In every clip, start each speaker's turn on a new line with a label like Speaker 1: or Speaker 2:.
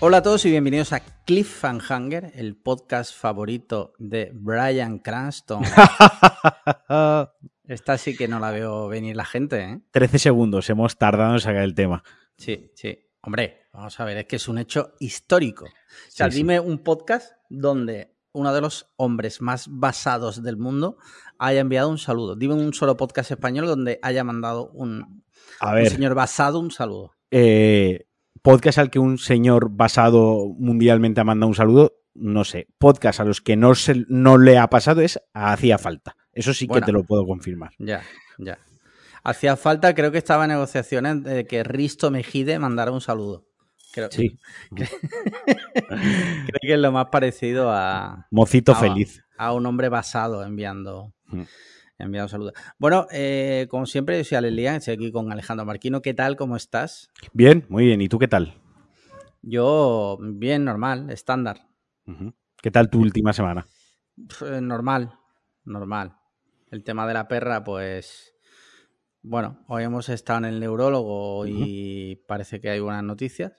Speaker 1: Hola a todos y bienvenidos a Cliffhanger, el podcast favorito de Brian Cranston. Esta sí que no la veo venir la gente, ¿eh?
Speaker 2: 13 segundos, hemos tardado en sacar el tema.
Speaker 1: Sí, sí. Hombre, vamos a ver, es que es un hecho histórico. O sea,
Speaker 2: Sí, sí.
Speaker 1: dime un podcast donde uno de los hombres más basados del mundo haya enviado un saludo. Dime un solo podcast español donde haya mandado un,
Speaker 2: A
Speaker 1: un señor basado un saludo.
Speaker 2: eh, podcast al que un señor basado mundialmente ha mandado un saludo, no sé. Podcast a los que no, se, no le ha pasado es hacía falta. Eso sí
Speaker 1: Bueno.
Speaker 2: que te lo puedo confirmar.
Speaker 1: Ya, ya. Hacía falta, creo que estaba en negociaciones de que Risto Mejide mandara un saludo. Creo,
Speaker 2: Sí.
Speaker 1: creo que es lo más parecido a,
Speaker 2: Mocito feliz.
Speaker 1: a un hombre basado enviando,
Speaker 2: Mm.
Speaker 1: Enviando saludos. Bueno, eh, como siempre, yo soy Alex Lian, estoy aquí con Alejandro Marquino. ¿Qué tal? ¿Cómo estás?
Speaker 2: Bien, muy bien. ¿Y tú qué tal?
Speaker 1: Yo, bien, normal, estándar.
Speaker 2: ¿Qué tal tu última semana?
Speaker 1: Eh, Normal, normal. El tema de la perra, pues. Bueno, hoy hemos estado en el neurólogo y parece que hay buenas noticias.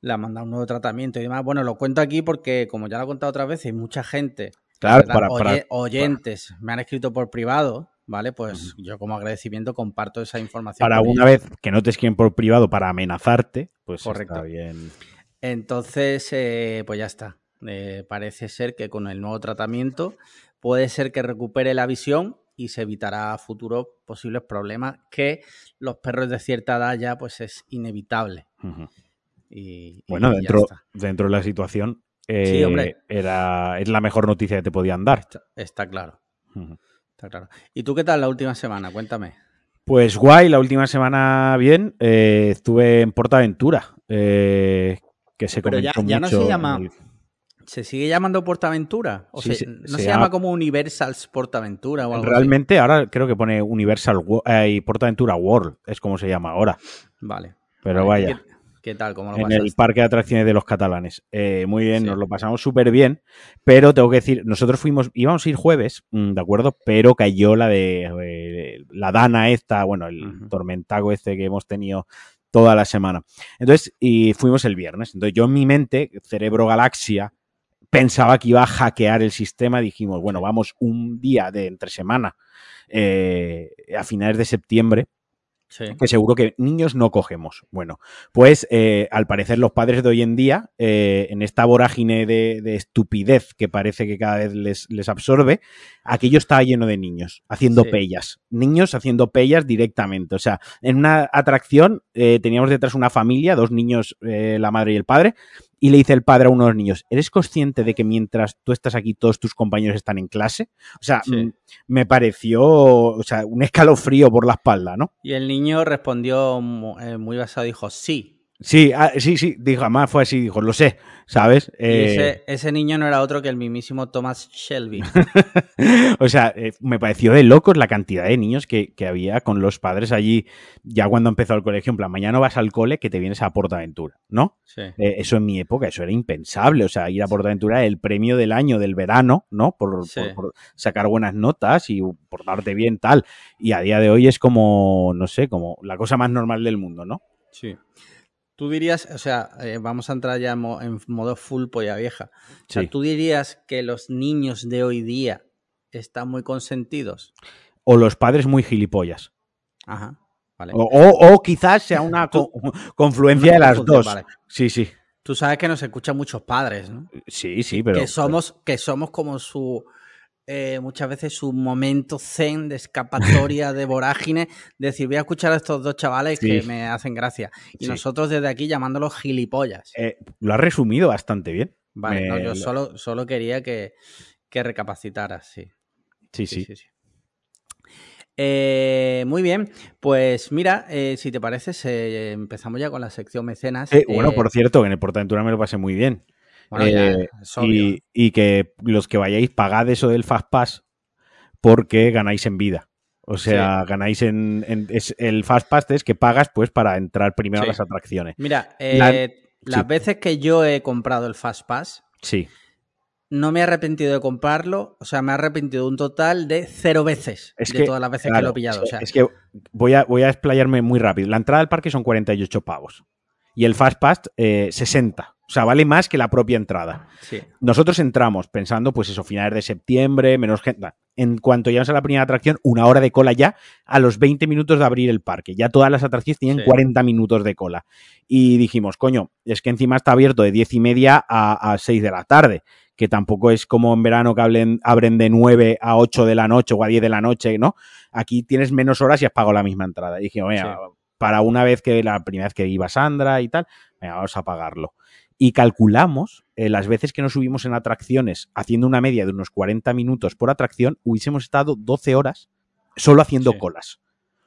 Speaker 1: Le han mandado un nuevo tratamiento y demás. Bueno, lo cuento aquí porque, como ya lo he contado otras veces, hay mucha gente,
Speaker 2: Claro,
Speaker 1: ¿verdad?
Speaker 2: para,
Speaker 1: Oye-
Speaker 2: para-
Speaker 1: oyentes, me han escrito por privado, ¿vale? Pues yo como agradecimiento comparto esa información.
Speaker 2: para una
Speaker 1: ellos.
Speaker 2: vez que no te escriben por privado para amenazarte, pues
Speaker 1: Correcto.
Speaker 2: está bien.
Speaker 1: Entonces, eh, pues ya está. Eh, parece ser que con el nuevo tratamiento puede ser que recupere la visión y se evitará futuros posibles problemas que los perros de cierta edad ya pues es inevitable. Y, y
Speaker 2: Bueno, dentro, dentro de la situación,
Speaker 1: Sí,
Speaker 2: eh,
Speaker 1: hombre.
Speaker 2: era, es la mejor noticia que te podían dar.
Speaker 1: Está, está claro, está claro. ¿Y tú qué tal la última semana? Cuéntame.
Speaker 2: Pues guay, la última semana bien. eh, estuve en Portaventura, eh, que se
Speaker 1: Pero ya- ya no se llama-
Speaker 2: el-
Speaker 1: ¿Se sigue llamando Portaventura? ¿O
Speaker 2: Sí,
Speaker 1: se- no
Speaker 2: se
Speaker 1: se,
Speaker 2: llama-
Speaker 1: llama como Universal Portaventura o algo
Speaker 2: Realmente ahora creo que pone Universal eh, y Portaventura World, es como se llama ahora.
Speaker 1: Vale.
Speaker 2: Pero
Speaker 1: Vale,
Speaker 2: vaya,
Speaker 1: ¿Qué, tal? ¿Cómo lo
Speaker 2: en
Speaker 1: pasaste?
Speaker 2: el parque de atracciones de los catalanes. Eh, muy bien,
Speaker 1: Sí.
Speaker 2: nos lo pasamos súper bien, pero tengo que decir, nosotros fuimos, íbamos a ir jueves, mm, ¿de acuerdo? Pero cayó la de eh, la Dana esta, bueno, el
Speaker 1: Ujú.
Speaker 2: tormentago este que hemos tenido toda la semana. Entonces, y fuimos el viernes. Entonces, yo en mi mente, cerebro galaxia, pensaba que iba a hackear el sistema. Dijimos, bueno, vamos un día de entre semana eh, a finales de septiembre,
Speaker 1: Sí.
Speaker 2: que seguro que niños no cogemos. Bueno, pues eh, al parecer los padres de hoy en día, eh, en esta vorágine de, de estupidez que parece que cada vez les, les absorbe, aquello estaba lleno de niños haciendo
Speaker 1: Sí.
Speaker 2: pellas. Niños haciendo pellas directamente. O sea, en una atracción eh, teníamos detrás una familia, dos niños, la madre y el padre, y le dice el padre a uno de los niños, ¿eres consciente de que mientras tú estás aquí todos tus compañeros están en clase? O sea,
Speaker 1: Sí.
Speaker 2: mm, me pareció, o sea, un escalofrío por la espalda, ¿no?
Speaker 1: Y el niño respondió eh, muy basado, dijo sí.
Speaker 2: Sí, ah, sí, sí, dijo, además fue así, dijo, lo sé, ¿sabes? Eh,
Speaker 1: ese, ese niño no era otro que el mismísimo Thomas Shelby.
Speaker 2: o sea, eh, me pareció de locos la cantidad de niños que, que había con los padres allí, ya cuando empezó el colegio, en plan, mañana vas al cole que te vienes a Portaventura, ¿no?
Speaker 1: Sí.
Speaker 2: Eh, eso en mi época, eso era impensable, o sea, ir a Portaventura era el premio del año, del verano, ¿no? Por,
Speaker 1: Sí.
Speaker 2: por- por sacar buenas notas y por darte bien, tal. Y a día de hoy es como, no sé, como la cosa más normal del mundo, ¿no?
Speaker 1: sí. Tú dirías, o sea, eh, vamos a entrar ya en mo- en modo full polla vieja. O sea, tú dirías que los niños de hoy día están muy consentidos.
Speaker 2: O los padres muy gilipollas.
Speaker 1: Ajá. Vale.
Speaker 2: O, o- o quizás sea una co- confluencia de las dos.
Speaker 1: vale.
Speaker 2: Sí, sí.
Speaker 1: Tú sabes que nos escuchan muchos padres, ¿no?
Speaker 2: Sí, sí, pero.
Speaker 1: que somos, que somos como su eh, muchas veces su momento zen de escapatoria, de vorágine, de decir, voy a escuchar a estos dos chavales
Speaker 2: Sí.
Speaker 1: que me hacen gracia. Y
Speaker 2: Sí.
Speaker 1: nosotros desde aquí llamándolos gilipollas.
Speaker 2: eh, lo has resumido bastante bien.
Speaker 1: vale,
Speaker 2: me-
Speaker 1: no, yo
Speaker 2: lo-
Speaker 1: solo, solo quería que, que recapacitaras, sí.
Speaker 2: Sí, sí.
Speaker 1: sí, sí. Eh, muy bien, pues mira, si te parece, empezamos ya con la sección mecenas.
Speaker 2: Bueno, por cierto, en el Portaventura me lo pasé muy bien.
Speaker 1: Bueno,
Speaker 2: eh, y, y que los que vayáis, pagad eso del Fast Pass porque ganáis en vida. O sea, ganáis en, en- es, el Fast Pass es que pagas pues para entrar primero
Speaker 1: Sí.
Speaker 2: a las atracciones.
Speaker 1: Mira, eh,
Speaker 2: La-
Speaker 1: las
Speaker 2: sí.
Speaker 1: veces que yo he comprado el Fast Pass,
Speaker 2: Sí.
Speaker 1: no me he arrepentido de comprarlo, o sea, me he arrepentido un total de cero veces
Speaker 2: Es
Speaker 1: de
Speaker 2: que,
Speaker 1: todas las veces que lo he pillado. o sea,
Speaker 2: es que voy a, voy a explayarme muy rápido. La entrada al parque son 48 pavos. y el Fast Pass eh, 60. O sea, vale más que la propia entrada.
Speaker 1: Sí.
Speaker 2: Nosotros entramos pensando, pues eso, finales de septiembre, menos gente. En cuanto llegamos a la primera atracción, una hora de cola ya a los 20 minutos de abrir el parque. Ya todas las atracciones tienen
Speaker 1: Sí.
Speaker 2: 40 minutos de cola. Y dijimos, coño, es que encima está abierto de 10 y media a, a 6 de la tarde, que tampoco es como en verano que hablen- abren de 9 a 8 de la noche o a 10 de la noche, ¿no? Aquí tienes menos horas y has pagado la misma entrada. Y dijimos, mira, para una vez que la primera vez que iba Sandra y tal, venga, vamos a pagarlo. Y calculamos eh, las veces que nos subimos en atracciones haciendo una media de unos 40 minutos por atracción, hubiésemos estado 12 horas solo haciendo
Speaker 1: Sí.
Speaker 2: colas.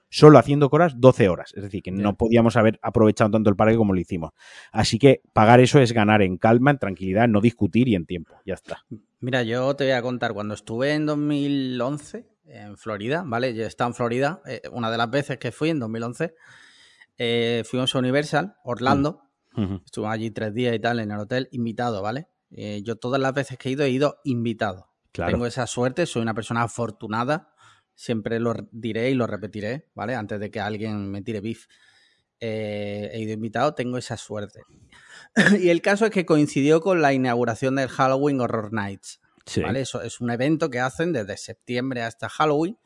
Speaker 2: Solo haciendo colas 12 horas. Es decir, que no podíamos haber aprovechado tanto el parque como lo hicimos. Así que pagar eso es ganar en calma, en tranquilidad, no discutir y en tiempo. Ya está.
Speaker 1: Mira, yo te voy a contar, cuando estuve en 2011 en Florida, ¿vale? Yo he estado en Florida, eh, una de las veces que fui en 2011, eh, fuimos a Universal, Orlando, Estuve allí tres días y tal en el hotel, invitado, ¿vale? Eh, yo todas las veces que he ido he ido invitado.
Speaker 2: Claro.
Speaker 1: Tengo esa suerte, soy una persona afortunada, siempre lo diré y lo repetiré, ¿vale? Antes de que alguien me tire beef. Eh, he ido invitado, tengo esa suerte. y el caso es que coincidió con la inauguración del Halloween Horror Nights.
Speaker 2: Sí.
Speaker 1: ¿vale? Eso es un evento que hacen desde septiembre hasta Halloween,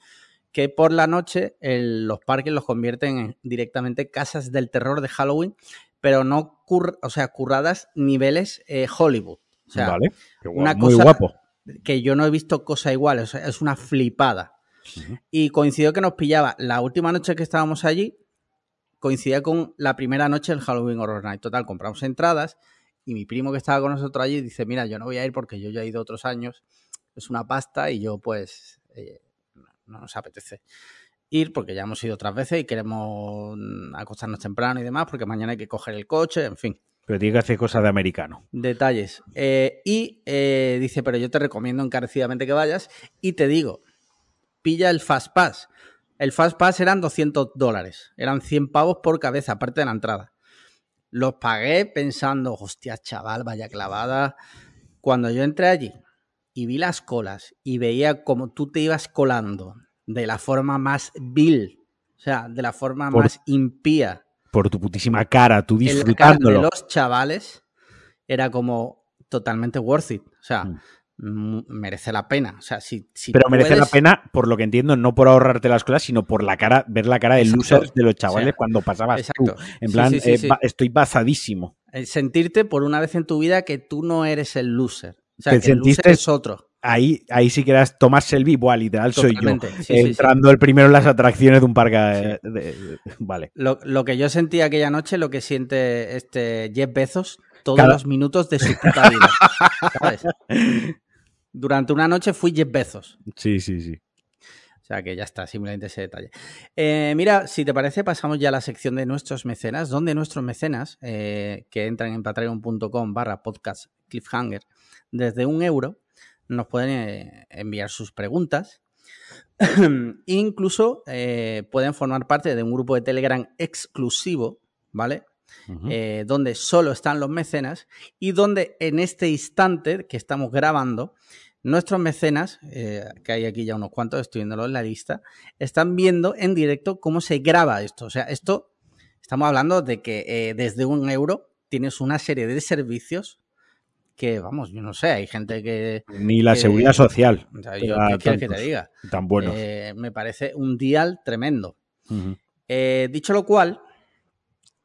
Speaker 1: que por la noche el- los parques los convierten en directamente casas del terror de Halloween, pero no cur- o sea, curradas niveles eh, Hollywood. O sea,
Speaker 2: vale.
Speaker 1: Una
Speaker 2: guapo. Muy
Speaker 1: cosa-
Speaker 2: guapo.
Speaker 1: que yo no he visto cosa igual, o sea, es una flipada. Y coincidió que nos pillaba la última noche que estábamos allí, coincidía con la primera noche del Halloween Horror Night. Total, compramos entradas y mi primo que estaba con nosotros allí dice, mira, yo no voy a ir porque yo ya he ido otros años, es una pasta y yo pues eh, no, no nos apetece ir porque ya hemos ido otras veces y queremos mm, acostarnos temprano y demás porque mañana hay que coger el coche, en fin
Speaker 2: Pero tiene que hacer cosas de americano.
Speaker 1: detalles. Eh, y eh, dice, pero yo te recomiendo encarecidamente que vayas y te digo, pilla el Fast Pass. El Fast Pass eran 200 dólares, eran 100 pavos por cabeza, aparte de la entrada. Los pagué pensando, hostia, chaval, vaya clavada. Cuando yo entré allí y vi las colas y veía cómo tú te ibas colando de la forma más vil, o sea, de la forma
Speaker 2: Por-
Speaker 1: más impía,
Speaker 2: Por tu putísima cara, tú
Speaker 1: en la cara de
Speaker 2: disfrutándolo.
Speaker 1: los chavales era como totalmente worth it. O sea,
Speaker 2: Mm.
Speaker 1: merece la pena. O sea, si, si
Speaker 2: Pero merece la pena, por lo que entiendo, no por ahorrarte las cosas, sino por la cara, ver la cara de
Speaker 1: Exacto.
Speaker 2: losers de los chavales
Speaker 1: O sea,
Speaker 2: cuando pasabas
Speaker 1: Exacto.
Speaker 2: tú. En
Speaker 1: Sí,
Speaker 2: plan,
Speaker 1: sí, sí,
Speaker 2: eh, estoy basadísimo.
Speaker 1: El sentirte por una vez en tu vida que tú no eres el loser. O sea,
Speaker 2: Te
Speaker 1: que el loser es otro.
Speaker 2: Ahí, ahí sí que eras Tomás Selby, buah, literal soy yo.
Speaker 1: Totalmente. Sí, sí.
Speaker 2: entrando el primero en las atracciones de un parque. de- de- vale.
Speaker 1: Lo, lo que yo sentí aquella noche, lo que siente este Jeff Bezos todos
Speaker 2: Cada-
Speaker 1: los minutos de su puta vida. ¿sabes? Durante una noche fui Jeff Bezos.
Speaker 2: Sí, sí, sí.
Speaker 1: O sea que ya está, simplemente ese detalle. Eh, mira, si te parece, pasamos ya a la sección de nuestros mecenas, donde nuestros mecenas, eh, que entran en patreon.com barra podcast cliffhanger, desde un euro, nos pueden eh, enviar sus preguntas. Incluso eh, pueden formar parte de un grupo de Telegram exclusivo, ¿vale? Eh, donde solo están los mecenas y donde en este instante que estamos grabando, nuestros mecenas, eh, que hay aquí ya unos cuantos, estoy viéndolo en la lista, están viendo en directo cómo se graba esto. O sea, esto, estamos hablando de que eh, desde un euro tienes una serie de servicios que, vamos, yo no sé, hay gente que...
Speaker 2: Ni la
Speaker 1: que-
Speaker 2: seguridad social.
Speaker 1: o sea, yo, ¿Qué quieres que te diga?
Speaker 2: Tan bueno.
Speaker 1: Eh, me parece un dial tremendo. Eh, dicho lo cual,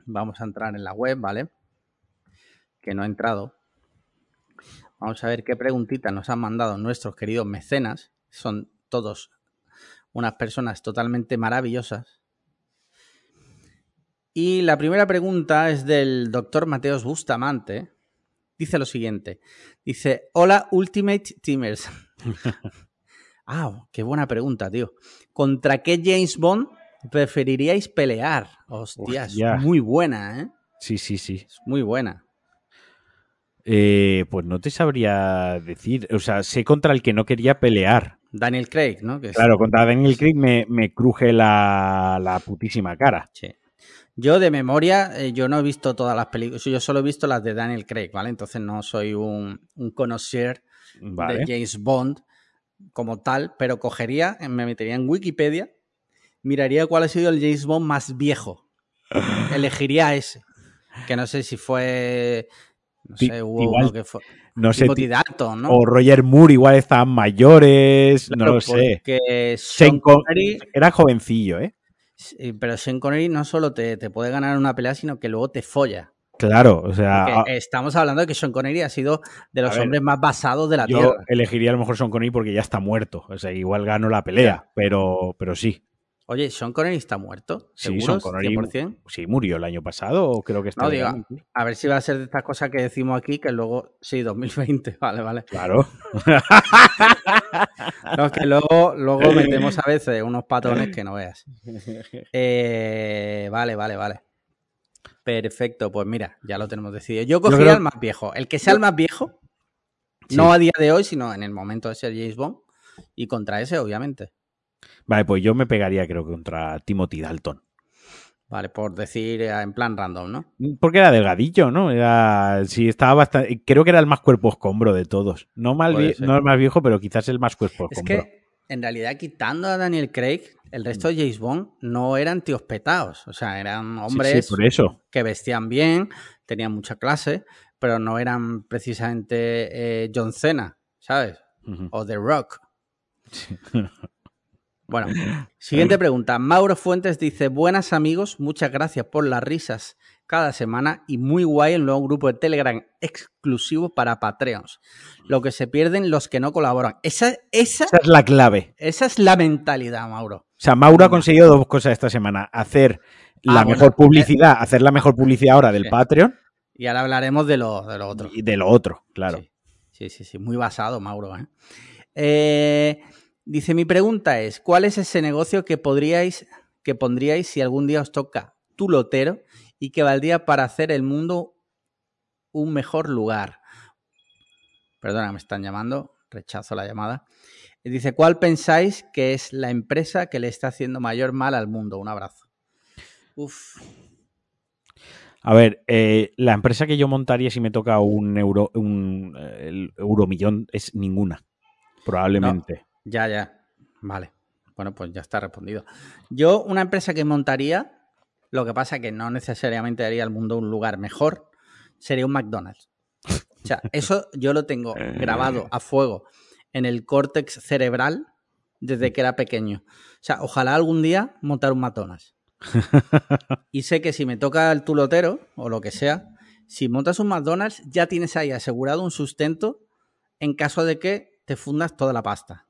Speaker 1: vamos a entrar en la web, ¿vale? Que no ha entrado. Vamos a ver qué preguntitas nos han mandado nuestros queridos mecenas. Son todos unas personas totalmente maravillosas. Y la primera pregunta es del doctor Mateos Bustamante. Dice lo siguiente. Dice, hola Ultimate Teamers. ah, qué buena pregunta, tío. ¿Contra qué James Bond preferiríais pelear? Hostias,
Speaker 2: Hostia.
Speaker 1: muy buena, ¿eh?
Speaker 2: Sí, sí, sí.
Speaker 1: Es muy buena.
Speaker 2: Eh, pues no te sabría decir. O sea, sé contra el que no quería pelear.
Speaker 1: Daniel Craig, ¿no? Que
Speaker 2: Claro, contra Daniel Craig me, me cruje la, la putísima cara.
Speaker 1: Sí. Yo de memoria, eh, yo no he visto todas las películas, yo solo he visto las de Daniel Craig, ¿vale? Entonces no soy un, un connoisseur
Speaker 2: Vale.
Speaker 1: de James Bond como tal, pero cogería, eh, me metería en Wikipedia, miraría cuál ha sido el James Bond más viejo. Elegiría ese. Que no sé si fue. No sé, hubo
Speaker 2: igual,
Speaker 1: uno que fue.
Speaker 2: No sé,
Speaker 1: ¿no?
Speaker 2: o Roger Moore igual estaban mayores, no lo sé. Sean
Speaker 1: Sean
Speaker 2: Con-
Speaker 1: Connery.
Speaker 2: Era jovencillo, ¿eh?
Speaker 1: Pero Sean Connery no solo te, te puede ganar una pelea, sino que luego te folla.
Speaker 2: Claro, o sea,
Speaker 1: Porque
Speaker 2: a-
Speaker 1: estamos hablando de que Sean Connery ha sido de los
Speaker 2: ver,
Speaker 1: hombres más basados de la
Speaker 2: yo
Speaker 1: Tierra.
Speaker 2: elegiría a lo mejor Sean Connery porque ya está muerto. O sea, igual gano la pelea, pero, pero sí.
Speaker 1: Oye, ¿Sean Connery está muerto?
Speaker 2: Sí,
Speaker 1: ¿Seguros?
Speaker 2: Sean Connery-
Speaker 1: 100%?
Speaker 2: Sí, murió el año pasado o creo que está
Speaker 1: No, digo, a ver si va a ser de estas cosas que decimos aquí, que luego, sí, 2020, vale, vale.
Speaker 2: Claro.
Speaker 1: No, es que luego, luego metemos a veces unos patrones que no veas. Eh, vale, vale, vale. Perfecto, pues mira, ya lo tenemos decidido. Yo cogería
Speaker 2: creo-
Speaker 1: al más viejo. El que sea el más viejo,
Speaker 2: Sí.
Speaker 1: no a día de hoy, sino en el momento de ser James Bond. Y contra ese, obviamente.
Speaker 2: Vale, pues yo me pegaría creo que contra Timothy Dalton.
Speaker 1: Vale, por decir eh, en plan random, ¿no?
Speaker 2: Porque era delgadillo, ¿no? Era, sí, estaba bastante. Creo que era el más cuerpo escombro de todos. No, mal no el más viejo, pero quizás el más cuerpo
Speaker 1: Es
Speaker 2: escombro.
Speaker 1: que, en realidad, quitando a Daniel Craig, el resto de James Bond no eran tíos petados. O sea, eran
Speaker 2: Sí,
Speaker 1: hombres
Speaker 2: sí, por eso.
Speaker 1: que vestían bien, tenían mucha clase, pero no eran precisamente eh, John Cena, ¿sabes? O The Rock. Bueno, siguiente pregunta. Mauro Fuentes dice: Buenas amigos, muchas gracias por las risas cada semana y muy guay el nuevo grupo de Telegram exclusivo para Patreons. Lo que se pierden los que no colaboran. Esa, esa,
Speaker 2: Esa es la clave.
Speaker 1: esa es la mentalidad, Mauro.
Speaker 2: O sea, Mauro ha conseguido dos cosas esta semana. Hacer la
Speaker 1: Ah, bueno,
Speaker 2: mejor publicidad, hacer la mejor publicidad ahora del
Speaker 1: Sí.
Speaker 2: Patreon
Speaker 1: Y ahora hablaremos de lo, de lo otro.
Speaker 2: y de lo otro, claro.
Speaker 1: Sí, sí, sí, sí, muy basado, Mauro. ¿eh? Eh, dice, mi pregunta es, ¿cuál es ese negocio que podríais, que pondríais si algún día os toca tu lotero y que valdría para hacer el mundo un mejor lugar? Perdona, me están llamando, rechazo la llamada. Dice, ¿cuál pensáis que es la empresa que le está haciendo mayor mal al mundo? Un abrazo. Uf,
Speaker 2: A ver, eh, la empresa que yo montaría si me toca un euro, un eh, euromillón es ninguna. Probablemente.
Speaker 1: Ya, ya. Vale. Bueno, pues ya está respondido. Yo, una empresa que montaría, lo que pasa que no necesariamente haría al mundo un lugar mejor, sería un McDonald's. O sea, eso yo lo tengo grabado a fuego en el córtex cerebral desde que era pequeño. O sea, ojalá algún día montar un McDonald's. Y sé que si me toca el tulotero o lo que sea, si montas un McDonald's, ya tienes ahí asegurado un sustento en caso de que te fundas toda la pasta.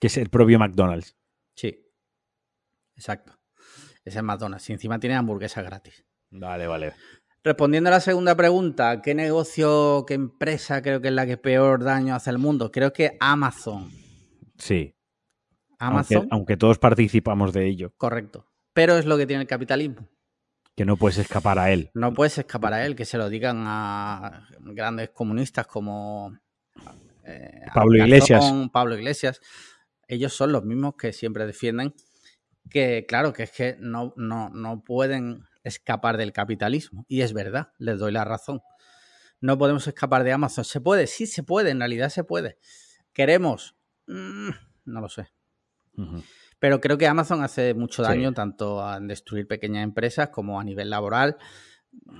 Speaker 2: Que es el propio McDonald's.
Speaker 1: Sí. Exacto. Es el McDonald's. Y encima tiene hamburguesa gratis.
Speaker 2: Vale, vale.
Speaker 1: Respondiendo a la segunda pregunta, ¿qué negocio, qué empresa creo que es la que peor daño hace al mundo? Creo que Amazon.
Speaker 2: Sí.
Speaker 1: Amazon,
Speaker 2: Aunque, aunque todos participamos de ello,
Speaker 1: correcto. Pero es lo que tiene el capitalismo.
Speaker 2: que no puedes escapar a él.
Speaker 1: No puedes escapar a él, que se lo digan a grandes comunistas como eh,
Speaker 2: Pablo Iglesias.
Speaker 1: Pablo Iglesias. Ellos son los mismos que siempre defienden que, claro, que es que no, no, no pueden escapar del capitalismo. Y es verdad, les doy la razón. No podemos escapar de Amazon. ¿Se puede? Sí, se puede, en realidad se puede. ¿Queremos? Mm, no lo sé. Pero creo que Amazon hace mucho
Speaker 2: Sí.
Speaker 1: daño tanto en destruir pequeñas empresas como a nivel laboral.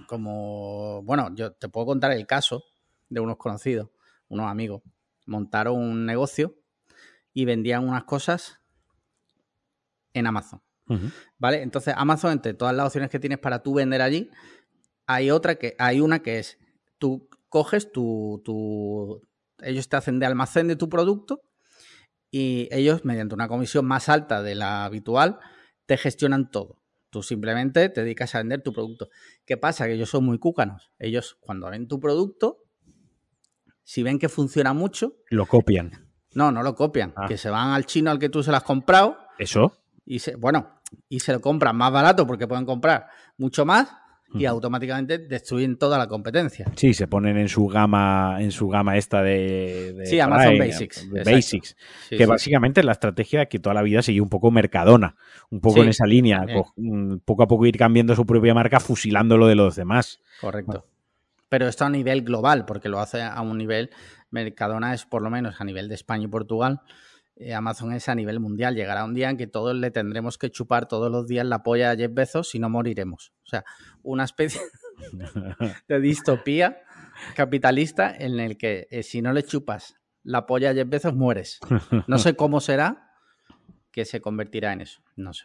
Speaker 1: Como, bueno, yo te puedo contar el caso de unos conocidos, unos amigos. Montaron un negocio y vendían unas cosas en Amazon. ¿Vale? Entonces, Amazon, entre todas las opciones que tienes para tú vender allí, hay otra que, hay una que es, tú coges tu, tu- ellos te hacen de almacén de tu producto y ellos, mediante una comisión más alta de la habitual, te gestionan todo. Tú simplemente te dedicas a vender tu producto. ¿Qué pasa? Que ellos son muy cúcanos. Ellos, cuando ven tu producto, si ven que funciona mucho,
Speaker 2: Lo copian.
Speaker 1: No, no lo copian.
Speaker 2: Ah.
Speaker 1: Que se van al chino al que tú se las has comprado
Speaker 2: ¿Eso?
Speaker 1: y se, bueno, y se lo compran más barato porque pueden comprar mucho más y automáticamente destruyen toda la competencia.
Speaker 2: Sí, se ponen en su gama, en su gama esta de, de
Speaker 1: Sí, Amazon Basics, exacto.
Speaker 2: Basics.
Speaker 1: Sí,
Speaker 2: que
Speaker 1: sí.
Speaker 2: básicamente es la estrategia que toda la vida siguió un poco Mercadona, un poco en esa línea, co- mm, poco a poco ir cambiando su propia marca, fusilando lo de los demás.
Speaker 1: Correcto. Pero esto a nivel global, porque lo hace a un nivel, Mercadona es por lo menos a nivel de España y Portugal, eh, Amazon es a nivel mundial. Llegará un día en que todos le tendremos que chupar todos los días la polla a Jeff Bezos y no moriremos. O sea, una especie, de distopía capitalista en el que eh, si no le chupas la polla a Jeff Bezos mueres. No sé cómo será que se convertirá en eso. No sé.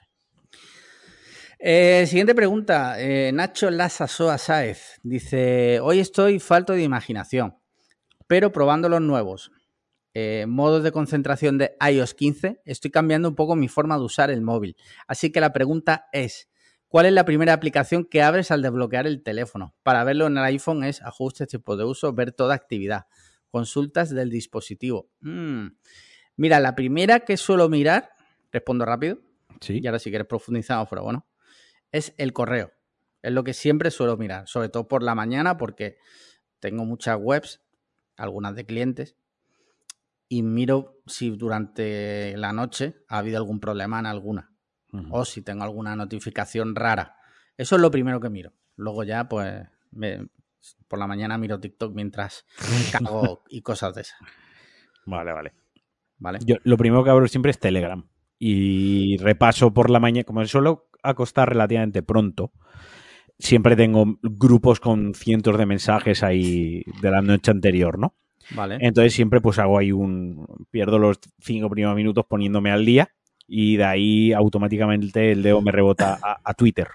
Speaker 1: Eh, siguiente pregunta. Eh, Nacho Lazasoa Sáez dice: Hoy estoy falto de imaginación, pero probando los nuevos eh, modos de concentración de iOS 15, estoy cambiando un poco mi forma de usar el móvil. Así que la pregunta es: ¿Cuál es la primera aplicación que abres al desbloquear el teléfono? Para verlo en el iPhone es ajustes, tipo de uso, ver toda actividad, consultas del dispositivo. Mm. Mira, la primera que suelo mirar, respondo rápido,
Speaker 2: Sí.
Speaker 1: y ahora si quieres profundizamos, pero bueno, es el correo. Es lo que siempre suelo mirar, sobre todo por la mañana, porque tengo muchas webs, algunas de clientes, y miro si durante la noche ha habido algún problema en alguna, o si tengo alguna notificación rara. Eso es lo primero que miro. Luego ya, pues, me- por la mañana miro TikTok mientras cago y cosas de esas,
Speaker 2: Vale, vale.
Speaker 1: ¿vale?
Speaker 2: Yo lo primero que abro siempre es Telegram. Y repaso por la mañana, como suelo acostar relativamente pronto, siempre tengo grupos con cientos de mensajes ahí de la noche anterior, ¿no?
Speaker 1: Vale.
Speaker 2: Entonces siempre pues hago ahí un... pierdo los cinco primeros minutos poniéndome al día y de ahí automáticamente el dedo me rebota a, a Twitter.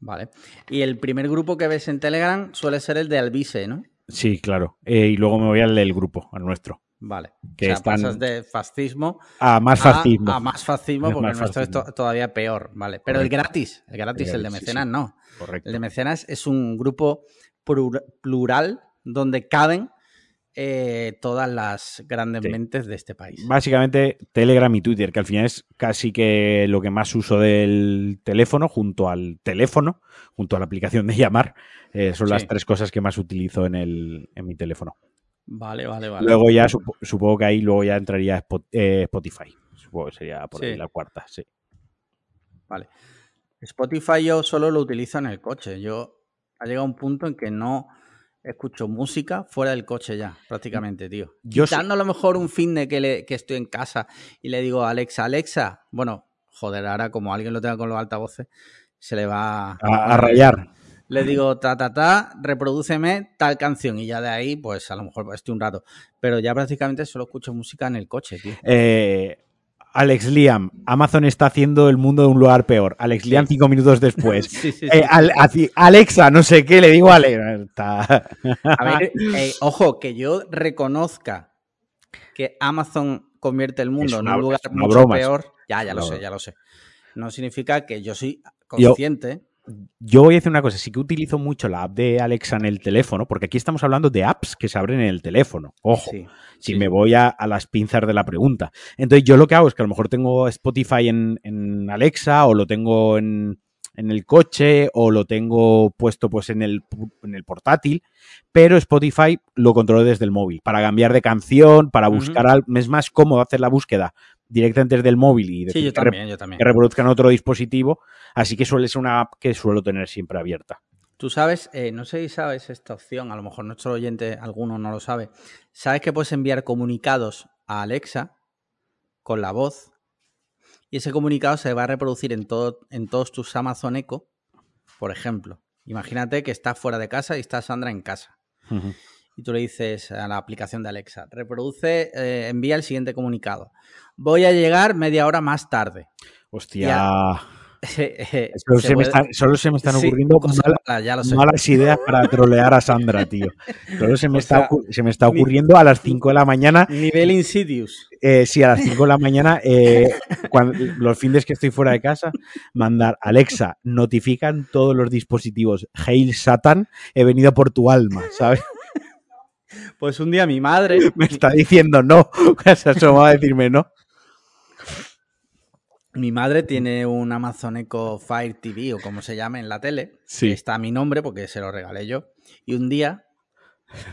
Speaker 1: Vale. Y el primer grupo que ves en Telegram suele ser el de Alvise, ¿no?
Speaker 2: Sí, claro. Eh, y luego me voy al del grupo, al nuestro.
Speaker 1: Vale.
Speaker 2: Que
Speaker 1: o sea,
Speaker 2: están-
Speaker 1: pasas de fascismo
Speaker 2: A más fascismo.
Speaker 1: A, más fascismo, porque
Speaker 2: Más
Speaker 1: el nuestro es to- todavía peor, ¿vale? Pero el gratis, el gratis, el, de
Speaker 2: gratis, sí,
Speaker 1: mecenas
Speaker 2: sí.
Speaker 1: no.
Speaker 2: Correcto.
Speaker 1: El de mecenas es un grupo plur- plural donde caben eh, todas las grandes
Speaker 2: Sí.
Speaker 1: mentes de este país.
Speaker 2: Básicamente Telegram y Twitter, que al final es casi que lo que más uso del teléfono, junto al teléfono, junto a la aplicación de llamar, eh, son las tres cosas que más utilizo en, el, en mi teléfono.
Speaker 1: Vale, vale, vale.
Speaker 2: Luego ya supo- supongo que ahí luego ya entraría Spot- eh, Spotify. Supongo que sería por ahí la cuarta, sí.
Speaker 1: Vale. Spotify yo solo lo utilizo en el coche. Yo ha llegado un punto en que no escucho música fuera del coche ya, prácticamente, tío.
Speaker 2: Yo sí-
Speaker 1: Quitando a lo mejor un fin de que, le- que estoy en casa y le digo a Alexa, Alexa, bueno, joder, ahora como alguien lo tenga con los altavoces, se le va
Speaker 2: A, a rayar.
Speaker 1: Le digo, ta, ta, ta, reprodúceme tal canción y ya de ahí, pues a lo mejor estoy un rato. Pero ya prácticamente solo escucho música en el coche, tío.
Speaker 2: Eh, Alex Liam, Amazon está haciendo el mundo de un lugar peor. Alex Liam, cinco minutos después.
Speaker 1: Sí, sí, sí.
Speaker 2: Eh, Al- Alexa, no sé qué, le digo a Alexa.
Speaker 1: A ver, eh, ojo, que yo reconozca que Amazon convierte el mundo en un lugar mucho
Speaker 2: broma,
Speaker 1: peor. Ya, ya lo sé, ya lo sé. No significa que yo soy consciente.
Speaker 2: Yo voy a decir una cosa, sí que utilizo mucho la app de Alexa en el teléfono, porque aquí estamos hablando de apps que se abren en el teléfono. Ojo,
Speaker 1: Sí,
Speaker 2: si
Speaker 1: sí.
Speaker 2: me voy a, a las pinzas de la pregunta. Entonces yo lo que hago es que a lo mejor tengo Spotify en, en Alexa o lo tengo en, en el coche o lo tengo puesto pues en el, en el portátil, pero Spotify lo controlo desde el móvil para cambiar de canción, para buscar algo. Es más cómodo hacer la búsqueda directamente desde el móvil y
Speaker 1: Sí, yo también, yo también.
Speaker 2: que reproduzca en otro dispositivo, así que suele ser una app que suelo tener siempre abierta.
Speaker 1: Tú sabes, eh, no sé si sabes esta opción, a lo mejor nuestro oyente, alguno no lo sabe. Sabes que puedes enviar comunicados a Alexa con la voz y ese comunicado se va a reproducir en, todo, en todos tus Amazon Echo, por ejemplo. Imagínate que estás fuera de casa y está Sandra en casa. Y tú le dices a la aplicación de Alexa, reproduce, eh, envía el siguiente comunicado. Voy a llegar media hora más tarde.
Speaker 2: Hostia.
Speaker 1: Eh,
Speaker 2: Solo
Speaker 1: se
Speaker 2: se, me están, solo se me están
Speaker 1: Sí,
Speaker 2: ocurriendo mal-
Speaker 1: malas, ya lo sé.
Speaker 2: malas ideas para trolear a Sandra, tío. Solo se me,
Speaker 1: O
Speaker 2: está,
Speaker 1: sea,
Speaker 2: se me está ocurriendo a las 5 de la mañana.
Speaker 1: Nivel Insidious.
Speaker 2: eh, sí, a las 5 de la mañana, cuando, los fines que estoy fuera de casa, mandar Alexa, notifican todos los dispositivos. Hail Satan, he venido por tu alma, ¿sabes?
Speaker 1: Pues un día mi madre,
Speaker 2: Me está diciendo no. Se asomaba a decirme no.
Speaker 1: mi madre tiene un Amazon Echo Fire TV o como se llame en la tele.
Speaker 2: Sí.
Speaker 1: Está a mi nombre porque se lo regalé yo. Y un día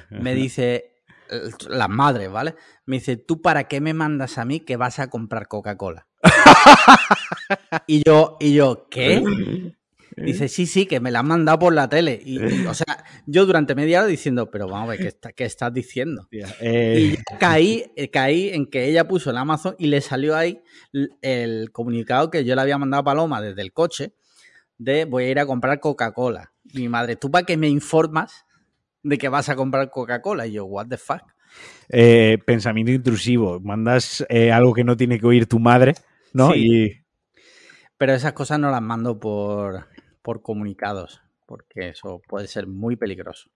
Speaker 1: me dice, las madres, ¿vale? Me dice, ¿tú para qué me mandas a mí que vas a comprar Coca-Cola? y yo, y yo, ¿qué? Dice, sí, sí, que me la han mandado por la tele. Y, y, o sea, yo durante media hora diciendo, pero vamos a ver, ¿qué, está- qué estás diciendo?
Speaker 2: Eh,
Speaker 1: Y ya caí, eh, caí en que ella puso el Amazon y le salió ahí el comunicado que yo le había mandado a Paloma desde el coche, de voy a ir a comprar Coca-Cola. Mi madre, ¿tú para qué me informas de que vas a comprar Coca-Cola? Y yo, what the fuck.
Speaker 2: Eh, pensamiento intrusivo. Mandas eh, algo que no tiene que oír tu madre, ¿no?
Speaker 1: Sí.
Speaker 2: Y
Speaker 1: Pero esas cosas no las mando por, por comunicados, porque eso puede ser muy peligroso.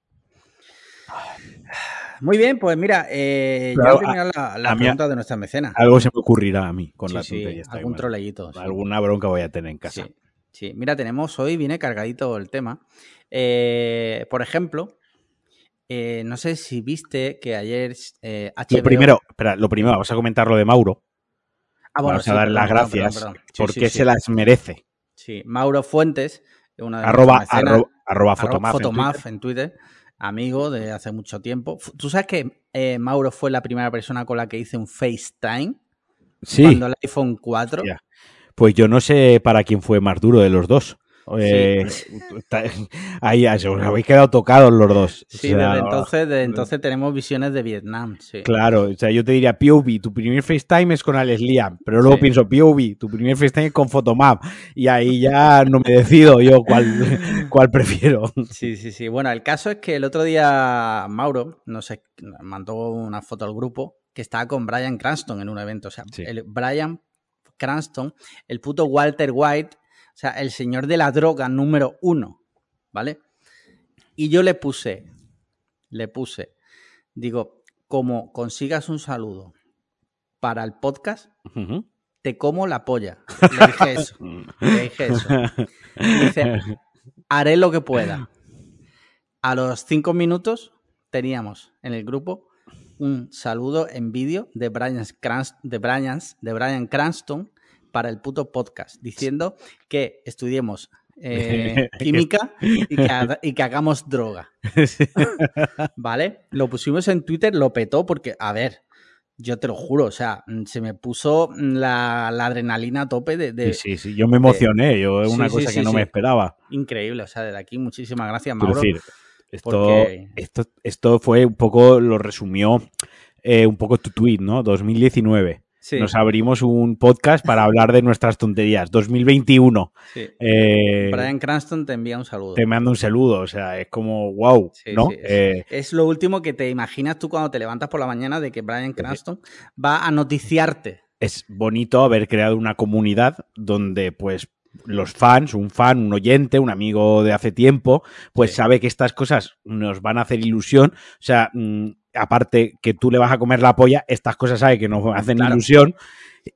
Speaker 1: Muy bien, pues mira, eh, ya
Speaker 2: a-
Speaker 1: he terminado la, la
Speaker 2: a
Speaker 1: pregunta de nuestra mecena.
Speaker 2: algo se me ocurrirá a mí con
Speaker 1: Sí,
Speaker 2: la
Speaker 1: sí,
Speaker 2: tontería. esta
Speaker 1: algún sí.
Speaker 2: Alguna bronca voy a tener en casa.
Speaker 1: Sí. Mira, tenemos hoy, viene cargadito el tema. Eh, por ejemplo, eh, no sé si viste que ayer eh, HBO...
Speaker 2: Lo primero, espera, lo primero, vamos a comentar lo de Mauro.
Speaker 1: Ah, bueno,
Speaker 2: vamos a dar las gracias
Speaker 1: perdón, perdón. Sí,
Speaker 2: porque se las merece.
Speaker 1: Sí, Mauro Fuentes, una de
Speaker 2: Arroba, fotomaf en Twitter.
Speaker 1: en Twitter, amigo de hace mucho tiempo. ¿Tú sabes que eh, Mauro fue la primera persona con la que hice un FaceTime
Speaker 2: Sí,
Speaker 1: cuando el iPhone 4?
Speaker 2: Hostia. pues yo no sé para quién fue más duro de los dos. Eh, está- ahí se os habéis quedado tocados los dos. O
Speaker 1: Sí,
Speaker 2: sea,
Speaker 1: desde entonces, desde entonces tenemos visiones de Vietnam. Sí.
Speaker 2: Claro, o sea, yo te diría POV, tu primer FaceTime es con Alex Liam, pero luego
Speaker 1: Sí.
Speaker 2: pienso POV, tu primer FaceTime es con Photomap, y ahí ya no me decido yo cuál, cuál prefiero.
Speaker 1: Sí, sí, sí. Bueno, el caso es que el otro día Mauro nos mandó una foto al grupo que estaba con Brian Cranston en un evento. O sea, el Brian Cranston, el puto Walter White, sea, el señor de la droga número uno, ¿vale? Y yo le puse, le puse, digo, como consigas un saludo para el podcast, te como la polla. Le dije eso. Le dije eso. Y dice, haré lo que pueda. A los cinco minutos teníamos en el grupo un saludo en vídeo de Brian, Crans- de, Brian, de Brian Cranston para el puto podcast, diciendo que estudiemos eh, química y que, ha- y que hagamos droga. ¿Vale? Lo pusimos en Twitter, lo petó porque, a ver, yo te lo juro, o sea, mm, se me puso la, la adrenalina a tope de, de-
Speaker 2: Sí, sí, sí, yo me emocioné, yo es una
Speaker 1: sí,
Speaker 2: cosa
Speaker 1: sí,
Speaker 2: que no me esperaba.
Speaker 1: increíble. O sea, desde aquí, muchísimas gracias, Mauro.
Speaker 2: decir, esto,
Speaker 1: porque-
Speaker 2: esto, esto fue un poco, lo resumió eh, un poco tu tweet, ¿no? 2019.
Speaker 1: Sí,
Speaker 2: Nos abrimos un podcast para hablar de nuestras tonterías. 2021.
Speaker 1: sí.
Speaker 2: Eh,
Speaker 1: Brian Cranston te envía un saludo.
Speaker 2: te mando un saludo, o sea, es como wow,
Speaker 1: Sí,
Speaker 2: ¿no? Eh,
Speaker 1: Es lo último que te imaginas tú cuando te levantas por la mañana de que Brian Cranston va a noticiarte.
Speaker 2: es bonito haber creado una comunidad donde, pues, los fans, un fan, un oyente, un amigo de hace tiempo, pues
Speaker 1: Sí.
Speaker 2: sabe que estas cosas nos van a hacer ilusión. O sea, mm, aparte que tú le vas a comer la polla, estas cosas sabe que nos hacen
Speaker 1: Claro.
Speaker 2: ilusión.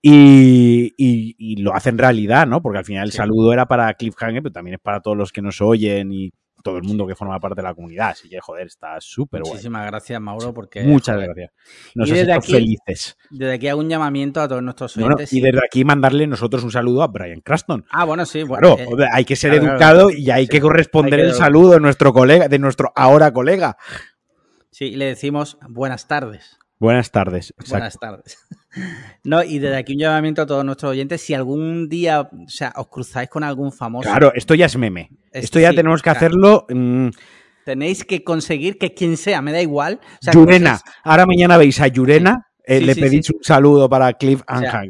Speaker 2: Y, y- y lo hacen realidad, ¿no? Porque al final el
Speaker 1: Sí.
Speaker 2: saludo era para Cliffhanger, pero también es para todos los que nos oyen y todo el mundo que forma parte de la comunidad. Así que, joder, está súper guay.
Speaker 1: Muchísimas gracias, Mauro, porque
Speaker 2: Muchas
Speaker 1: joder,
Speaker 2: gracias. Nos
Speaker 1: desde
Speaker 2: hecho felices.
Speaker 1: desde aquí hago un llamamiento a todos nuestros
Speaker 2: Bueno,
Speaker 1: oyentes.
Speaker 2: y desde aquí mandarle nosotros un saludo a Brian Craston.
Speaker 1: Ah, bueno, sí, bueno.
Speaker 2: Claro,
Speaker 1: eh,
Speaker 2: hay que ser
Speaker 1: claro,
Speaker 2: educado
Speaker 1: claro.
Speaker 2: y hay
Speaker 1: Sí,
Speaker 2: que corresponder
Speaker 1: hay que-
Speaker 2: el saludo de nuestro colega, de nuestro ahora colega.
Speaker 1: Sí, y le decimos buenas tardes.
Speaker 2: Buenas tardes. Exacto.
Speaker 1: Buenas tardes. No, y desde aquí un llamamiento a todos nuestros oyentes. Si algún día, o sea, os cruzáis con algún famoso,
Speaker 2: Claro, esto ya es meme.
Speaker 1: Es-
Speaker 2: esto ya
Speaker 1: sí,
Speaker 2: tenemos que hacerlo. mm,
Speaker 1: tenéis que conseguir que quien sea, me da igual. O sea,
Speaker 2: Yurena.
Speaker 1: cosas
Speaker 2: Ahora mañana veis a Yurena. eh,
Speaker 1: Sí,
Speaker 2: le pedís un saludo para Cliff
Speaker 1: O sea,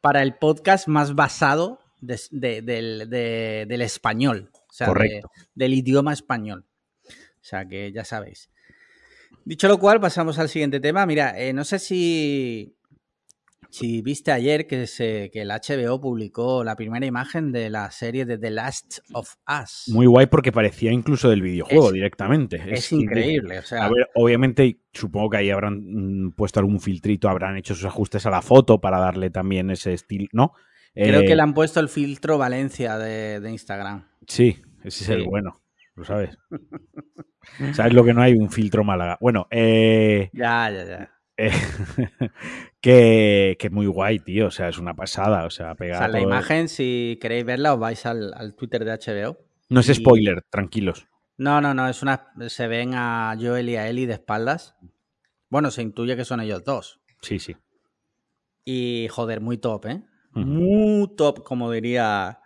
Speaker 1: para el podcast más basado de- de- del, de- del español. O sea,
Speaker 2: Correcto.
Speaker 1: del idioma español. O sea, que ya sabéis. Dicho lo cual, pasamos al siguiente tema. Mira, eh, no sé si, si viste ayer que, se, que el HBO publicó la primera imagen de la serie de The Last of Us.
Speaker 2: Muy guay porque parecía incluso del videojuego
Speaker 1: Es-
Speaker 2: directamente.
Speaker 1: es increíble. O sea,
Speaker 2: A ver, obviamente, supongo que ahí habrán mm, puesto algún filtrito, habrán hecho sus ajustes a la foto para darle también ese estilo, ¿no?
Speaker 1: creo
Speaker 2: Eh,
Speaker 1: que le han puesto el filtro Valencia de, de Instagram.
Speaker 2: Sí, ese es el bueno, lo sabes. ¿Sabes lo que no hay? Un filtro Málaga. Bueno, eh,
Speaker 1: Ya, ya, ya.
Speaker 2: eh, que, que muy guay, tío. O sea, es una pasada. O sea,
Speaker 1: O
Speaker 2: pegar
Speaker 1: sea, la imagen, si queréis verla, os vais al, al Twitter de HBO.
Speaker 2: No es
Speaker 1: y-
Speaker 2: spoiler, tranquilos.
Speaker 1: No, no, no, es una. Se ven a Joel y a Ellie de espaldas. Bueno, se intuye que son ellos dos.
Speaker 2: Sí, sí.
Speaker 1: Y joder, muy top, ¿eh? Muy top, como diría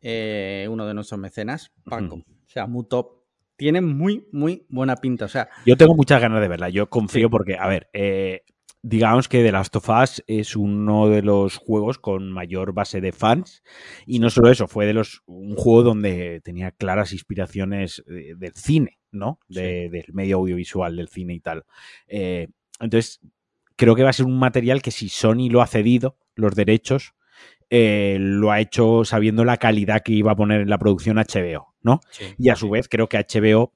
Speaker 1: eh, uno de nuestros mecenas, Paco. O sea, muy top. Tiene muy, muy buena pinta. O sea,
Speaker 2: Yo tengo muchas ganas de verla. Yo confío
Speaker 1: Sí.
Speaker 2: porque, a ver, eh, digamos que The Last of Us es uno de los juegos con mayor base de fans. Y no solo eso, fue de los un juego donde tenía claras inspiraciones del cine, ¿no? De, Del medio audiovisual, del cine y tal. Eh, entonces, creo que va a ser un material que si Sony lo ha cedido, los derechos, eh, lo ha hecho sabiendo la calidad que iba a poner en la producción HBO, ¿no? y a su vez, creo que HBO,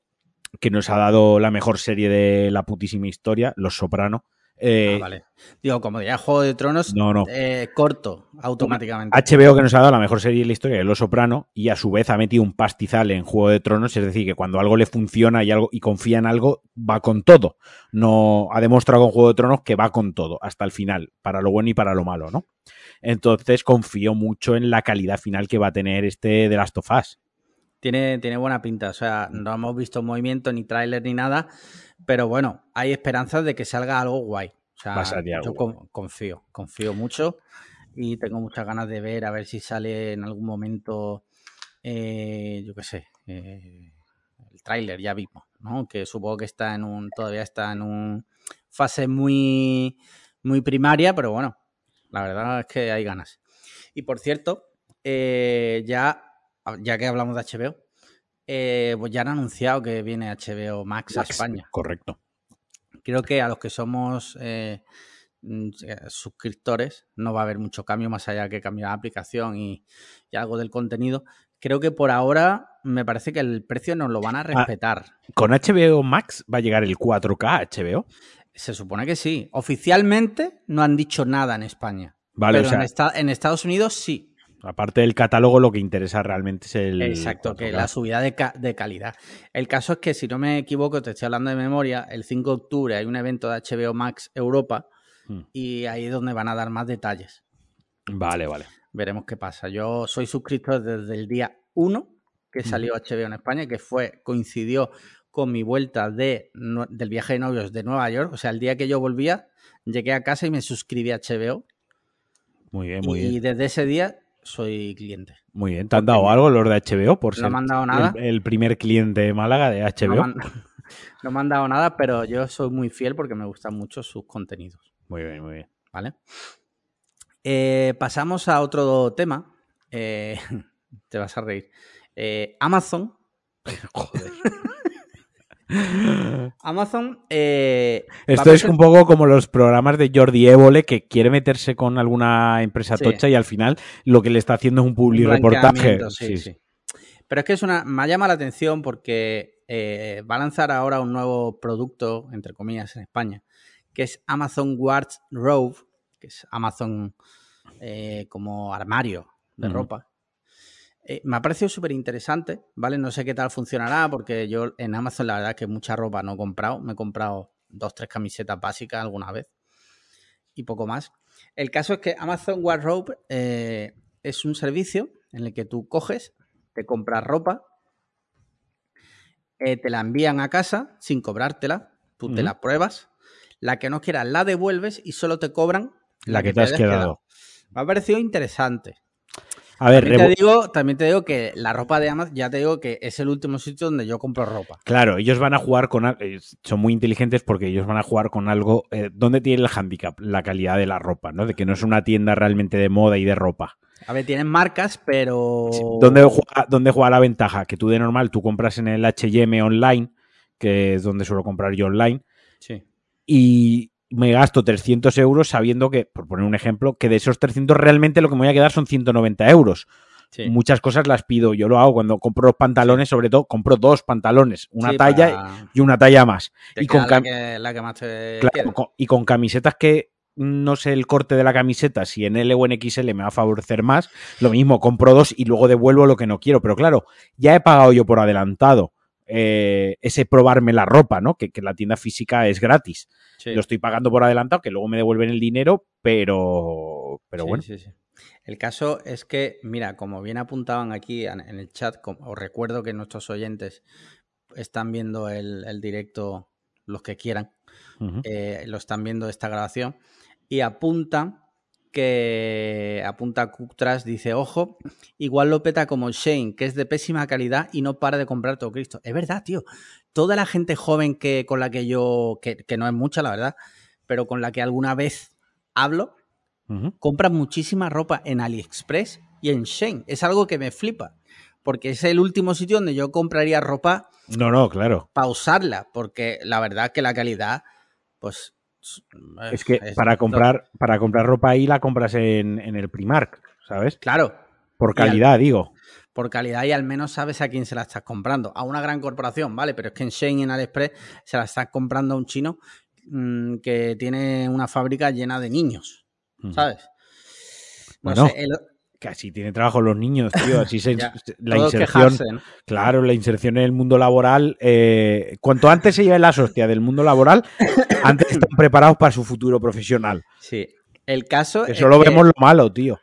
Speaker 2: que nos ha dado la mejor serie de la putísima historia, Los Soprano,
Speaker 1: eh, ah, vale. Digo, como diría Juego de Tronos, eh, corto automáticamente.
Speaker 2: HBO que nos ha dado la mejor serie de la historia de Los Soprano y a su vez ha metido un pastizal en Juego de Tronos, es decir, que cuando algo le funciona y, algo, y confía en algo, va con todo. No ha demostrado con Juego de Tronos que va con todo, hasta el final, para lo bueno y para lo malo, ¿no? Entonces confío mucho en la calidad final que va a tener este de Last of Us.
Speaker 1: Tiene, tiene buena pinta, o sea, no hemos visto movimiento, ni tráiler, ni nada, pero bueno, hay esperanzas de que salga algo guay. O sea, yo confío, confío mucho y tengo muchas ganas de ver a ver si sale en algún momento, eh, yo qué sé, eh, el tráiler ya vimos, ¿no? Que supongo que está en un, todavía está en un fase muy, muy primaria, pero bueno, la verdad es que hay ganas. Y por cierto, eh, ya, ya que hablamos de HBO, eh, pues ya han anunciado que viene HBO Max, a España.
Speaker 2: Correcto.
Speaker 1: Creo que a los que somos eh, mm, suscriptores no va a haber mucho cambio más allá que cambiar la aplicación y, algo del contenido. Creo que por ahora me parece que el precio nos lo van a ah, respetar.
Speaker 2: ¿Con HBO Max va a llegar el 4K HBO?
Speaker 1: Se supone que sí. Oficialmente no han dicho nada en España. Vale, pero en Estados Unidos sí.
Speaker 2: Aparte del catálogo, lo que interesa realmente es el.
Speaker 1: Exacto, que la subida de, calidad. El caso es que, si no me equivoco, te estoy hablando de memoria, el 5 de octubre hay un evento de HBO Max Europa hmm. y ahí es donde van a dar más detalles.
Speaker 2: Vale, vale.
Speaker 1: Veremos qué pasa. Yo soy suscrito desde el día 1 que hmm. salió HBO en España, que fue, coincidió con mi vuelta de, del viaje de novios de Nueva York. O sea, el día que yo volvía, llegué a casa y me suscribí a HBO.
Speaker 2: Muy bien, muy bien.
Speaker 1: Y desde ese día soy cliente.
Speaker 2: Muy bien, ¿te han dado algo los de HBO por
Speaker 1: ser no me han dado nada.
Speaker 2: El, primer cliente de Málaga de HBO?
Speaker 1: No me, han, dado nada, pero yo soy muy fiel porque me gustan mucho sus contenidos.
Speaker 2: Muy bien, muy bien.
Speaker 1: ¿Vale? Eh, pasamos a otro tema. Eh, te vas a reír. Eh, Amazon. Joder. Amazon. Eh,
Speaker 2: Esto es un poco como los programas de Jordi Évole que quiere meterse con alguna empresa tocha y al final lo que le está haciendo es un public reportaje.
Speaker 1: Pero es que es una. Me llama la atención porque eh, va a lanzar ahora un nuevo producto, entre comillas, en España, que es Amazon Wardrobe, que es Amazon eh, como armario de ropa. Eh, me ha parecido súper interesante, ¿vale? No sé qué tal funcionará porque yo en Amazon la verdad es que mucha ropa no he comprado. Me he comprado dos, tres camisetas básicas alguna vez y poco más. El caso es que Amazon Wardrobe eh, es un servicio en el que tú coges, te compras ropa, eh, te la envían a casa sin cobrártela, tú te la pruebas, la que no quieras la devuelves y solo te cobran
Speaker 2: la, que, te, has quedado.
Speaker 1: Me ha parecido interesante. A ver, también te, digo, también te digo que la ropa de Amazon, ya te digo que es el último sitio donde yo compro ropa.
Speaker 2: Claro, ellos van a jugar con. Eh, son muy inteligentes porque ellos van a jugar con algo. Eh, ¿Dónde tiene el handicap? La calidad de la ropa, ¿no? De que no es una tienda realmente de moda y de ropa.
Speaker 1: A ver, tienen marcas, pero.
Speaker 2: ¿Dónde, juega, ¿Dónde juega la ventaja? Que tú de normal tú compras en el HM online, que es donde suelo comprar yo online.
Speaker 1: Sí.
Speaker 2: Y, me gasto 300 euros sabiendo que, por poner un ejemplo, que de esos 300 realmente lo que me voy a quedar son 190 euros. Muchas cosas las pido, yo lo hago cuando compro pantalones, sobre todo compro dos pantalones, una talla y una talla más.
Speaker 1: Y con,
Speaker 2: y con camisetas que no sé el corte de la camiseta, si en L o en XL me va a favorecer más, lo mismo, compro dos y luego devuelvo lo que no quiero. Pero claro, ya he pagado yo por adelantado eh, ese probarme la ropa, ¿no? Que, que, la tienda física es gratis. Lo estoy pagando por adelantado, que luego me devuelven el dinero, pero, pero bueno.
Speaker 1: El caso es que, mira, como bien apuntaban aquí en, el chat, os recuerdo que nuestros oyentes están viendo el, directo, los que quieran, eh, lo están viendo esta grabación, y apuntan que apunta Cutras, dice, ojo, igual lo peta como Shane, que es de pésima calidad y no para de comprar todo Cristo. Es verdad, tío. Toda la gente joven que con la que yo, que, no es mucha, la verdad, pero con la que alguna vez hablo,
Speaker 2: Ujú.
Speaker 1: compran muchísima ropa en AliExpress y en Shein. Es algo que me flipa, porque es el último sitio donde yo compraría ropa
Speaker 2: No, no, claro.
Speaker 1: para usarla, porque la verdad que la calidad, pues...
Speaker 2: Es que para comprar, para comprar ropa ahí la compras en, en el Primark, ¿sabes?
Speaker 1: Claro,
Speaker 2: Por
Speaker 1: al-
Speaker 2: calidad, digo.
Speaker 1: por calidad y al menos sabes a quién se la estás comprando. A una gran corporación, ¿vale? Pero es que en Shein y en AliExpress se la estás comprando a un chino mm, que tiene una fábrica llena de niños. ¿sabes? No
Speaker 2: Bueno,
Speaker 1: sé, el-
Speaker 2: Así tiene trabajo los niños, tío. Así se,
Speaker 1: Ya,
Speaker 2: la inserción. Claro, la inserción en el mundo laboral. eh, cuanto antes se lleven las hostias del mundo laboral, antes están preparados para su futuro profesional.
Speaker 1: Sí. El caso
Speaker 2: Que
Speaker 1: es
Speaker 2: solo
Speaker 1: que
Speaker 2: vemos lo malo, tío.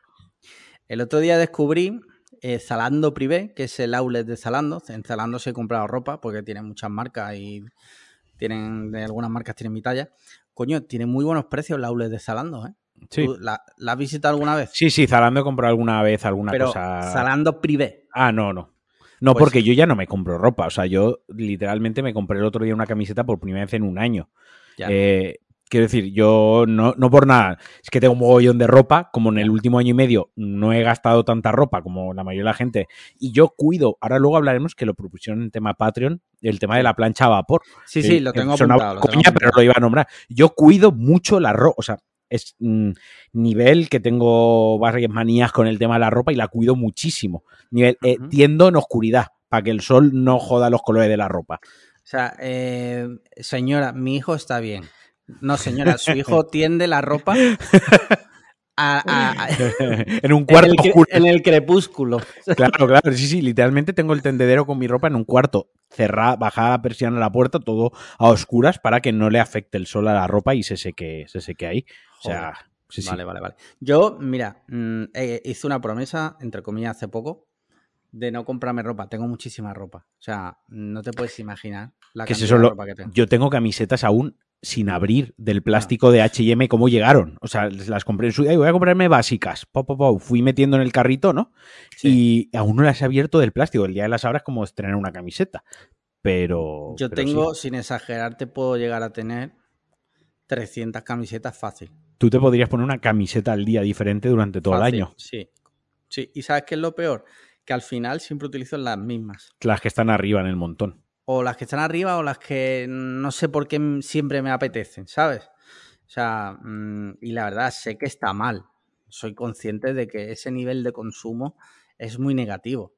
Speaker 1: el otro día descubrí eh, Zalando Privé, que es el outlet de Zalando. En Zalando se he comprado ropa porque tiene muchas marcas y tienen de algunas marcas tienen mi talla. Coño, tiene muy buenos precios el outlet de Zalando, ¿eh?
Speaker 2: Sí,
Speaker 1: ¿Tú ¿La, la has visitado alguna vez?
Speaker 2: sí, sí Zalando he comprado alguna vez alguna
Speaker 1: Pero
Speaker 2: cosa.
Speaker 1: Zalando Privé.
Speaker 2: Ah, no, no. No,
Speaker 1: Pues-
Speaker 2: porque yo ya no me compro ropa. O sea, yo literalmente me compré el otro día una camiseta por primera vez en un año.
Speaker 1: Ya.
Speaker 2: Eh, quiero decir, yo no, no por nada, es que tengo un mogollón de ropa, como en el último año y medio no he gastado tanta ropa como la mayoría de la gente, y yo cuido, ahora luego hablaremos que lo propusieron en tema Patreon, el tema de la plancha a vapor.
Speaker 1: Sí,
Speaker 2: que-
Speaker 1: sí, lo tengo
Speaker 2: sonaba
Speaker 1: apuntado. lo tengo
Speaker 2: coña, pero
Speaker 1: apuntado.
Speaker 2: lo iba a nombrar. Yo cuido mucho la ropa, o sea, es mm, nivel que tengo varias manías con el tema de la ropa y la cuido muchísimo. Nivel, eh, tiendo en oscuridad, para que el sol no joda los colores de la ropa.
Speaker 1: O sea, eh, señora, mi hijo está bien. No, señora, su hijo tiende la ropa a- a- a-
Speaker 2: en un
Speaker 1: en,
Speaker 2: cuarto
Speaker 1: el, cre-
Speaker 2: oscuro.
Speaker 1: en el crepúsculo.
Speaker 2: Claro, claro, sí, sí, literalmente tengo el tendedero con mi ropa en un cuarto, cerrada, bajada persiana a la puerta, todo a oscuras para que no le afecte el sol a la ropa y se seque, se seque ahí. O sea, sí, sí.
Speaker 1: Vale, vale, vale. Yo, mira, mm, eh, hice una promesa, entre comillas, hace poco, de no comprarme ropa. Tengo muchísima ropa. O sea, no te puedes imaginar la
Speaker 2: Que
Speaker 1: cantidad
Speaker 2: eso
Speaker 1: de
Speaker 2: lo-
Speaker 1: ropa que tengo.
Speaker 2: Yo tengo camisetas aún sin abrir del plástico de H&M cómo llegaron. O sea, las compré en su día y voy a comprarme básicas. Po, po, po. Fui metiendo en el carrito, ¿no? Y aún no las he abierto del plástico. El día de las abras como estrenar una camiseta. Pero...
Speaker 1: Yo
Speaker 2: pero
Speaker 1: tengo,
Speaker 2: sí.
Speaker 1: sin exagerarte, puedo llegar a tener 300 camisetas fácil.
Speaker 2: Tú te podrías poner una camiseta al día diferente durante todo
Speaker 1: Fácil,
Speaker 2: el año.
Speaker 1: Sí. Sí. ¿Y sabes qué es lo peor? Que al final siempre utilizo las mismas.
Speaker 2: Las que están arriba en el montón.
Speaker 1: O las que están arriba o las que no sé por qué siempre me apetecen, ¿sabes? O sea, mm, y la verdad sé que está mal. Soy consciente de que ese nivel de consumo es muy negativo.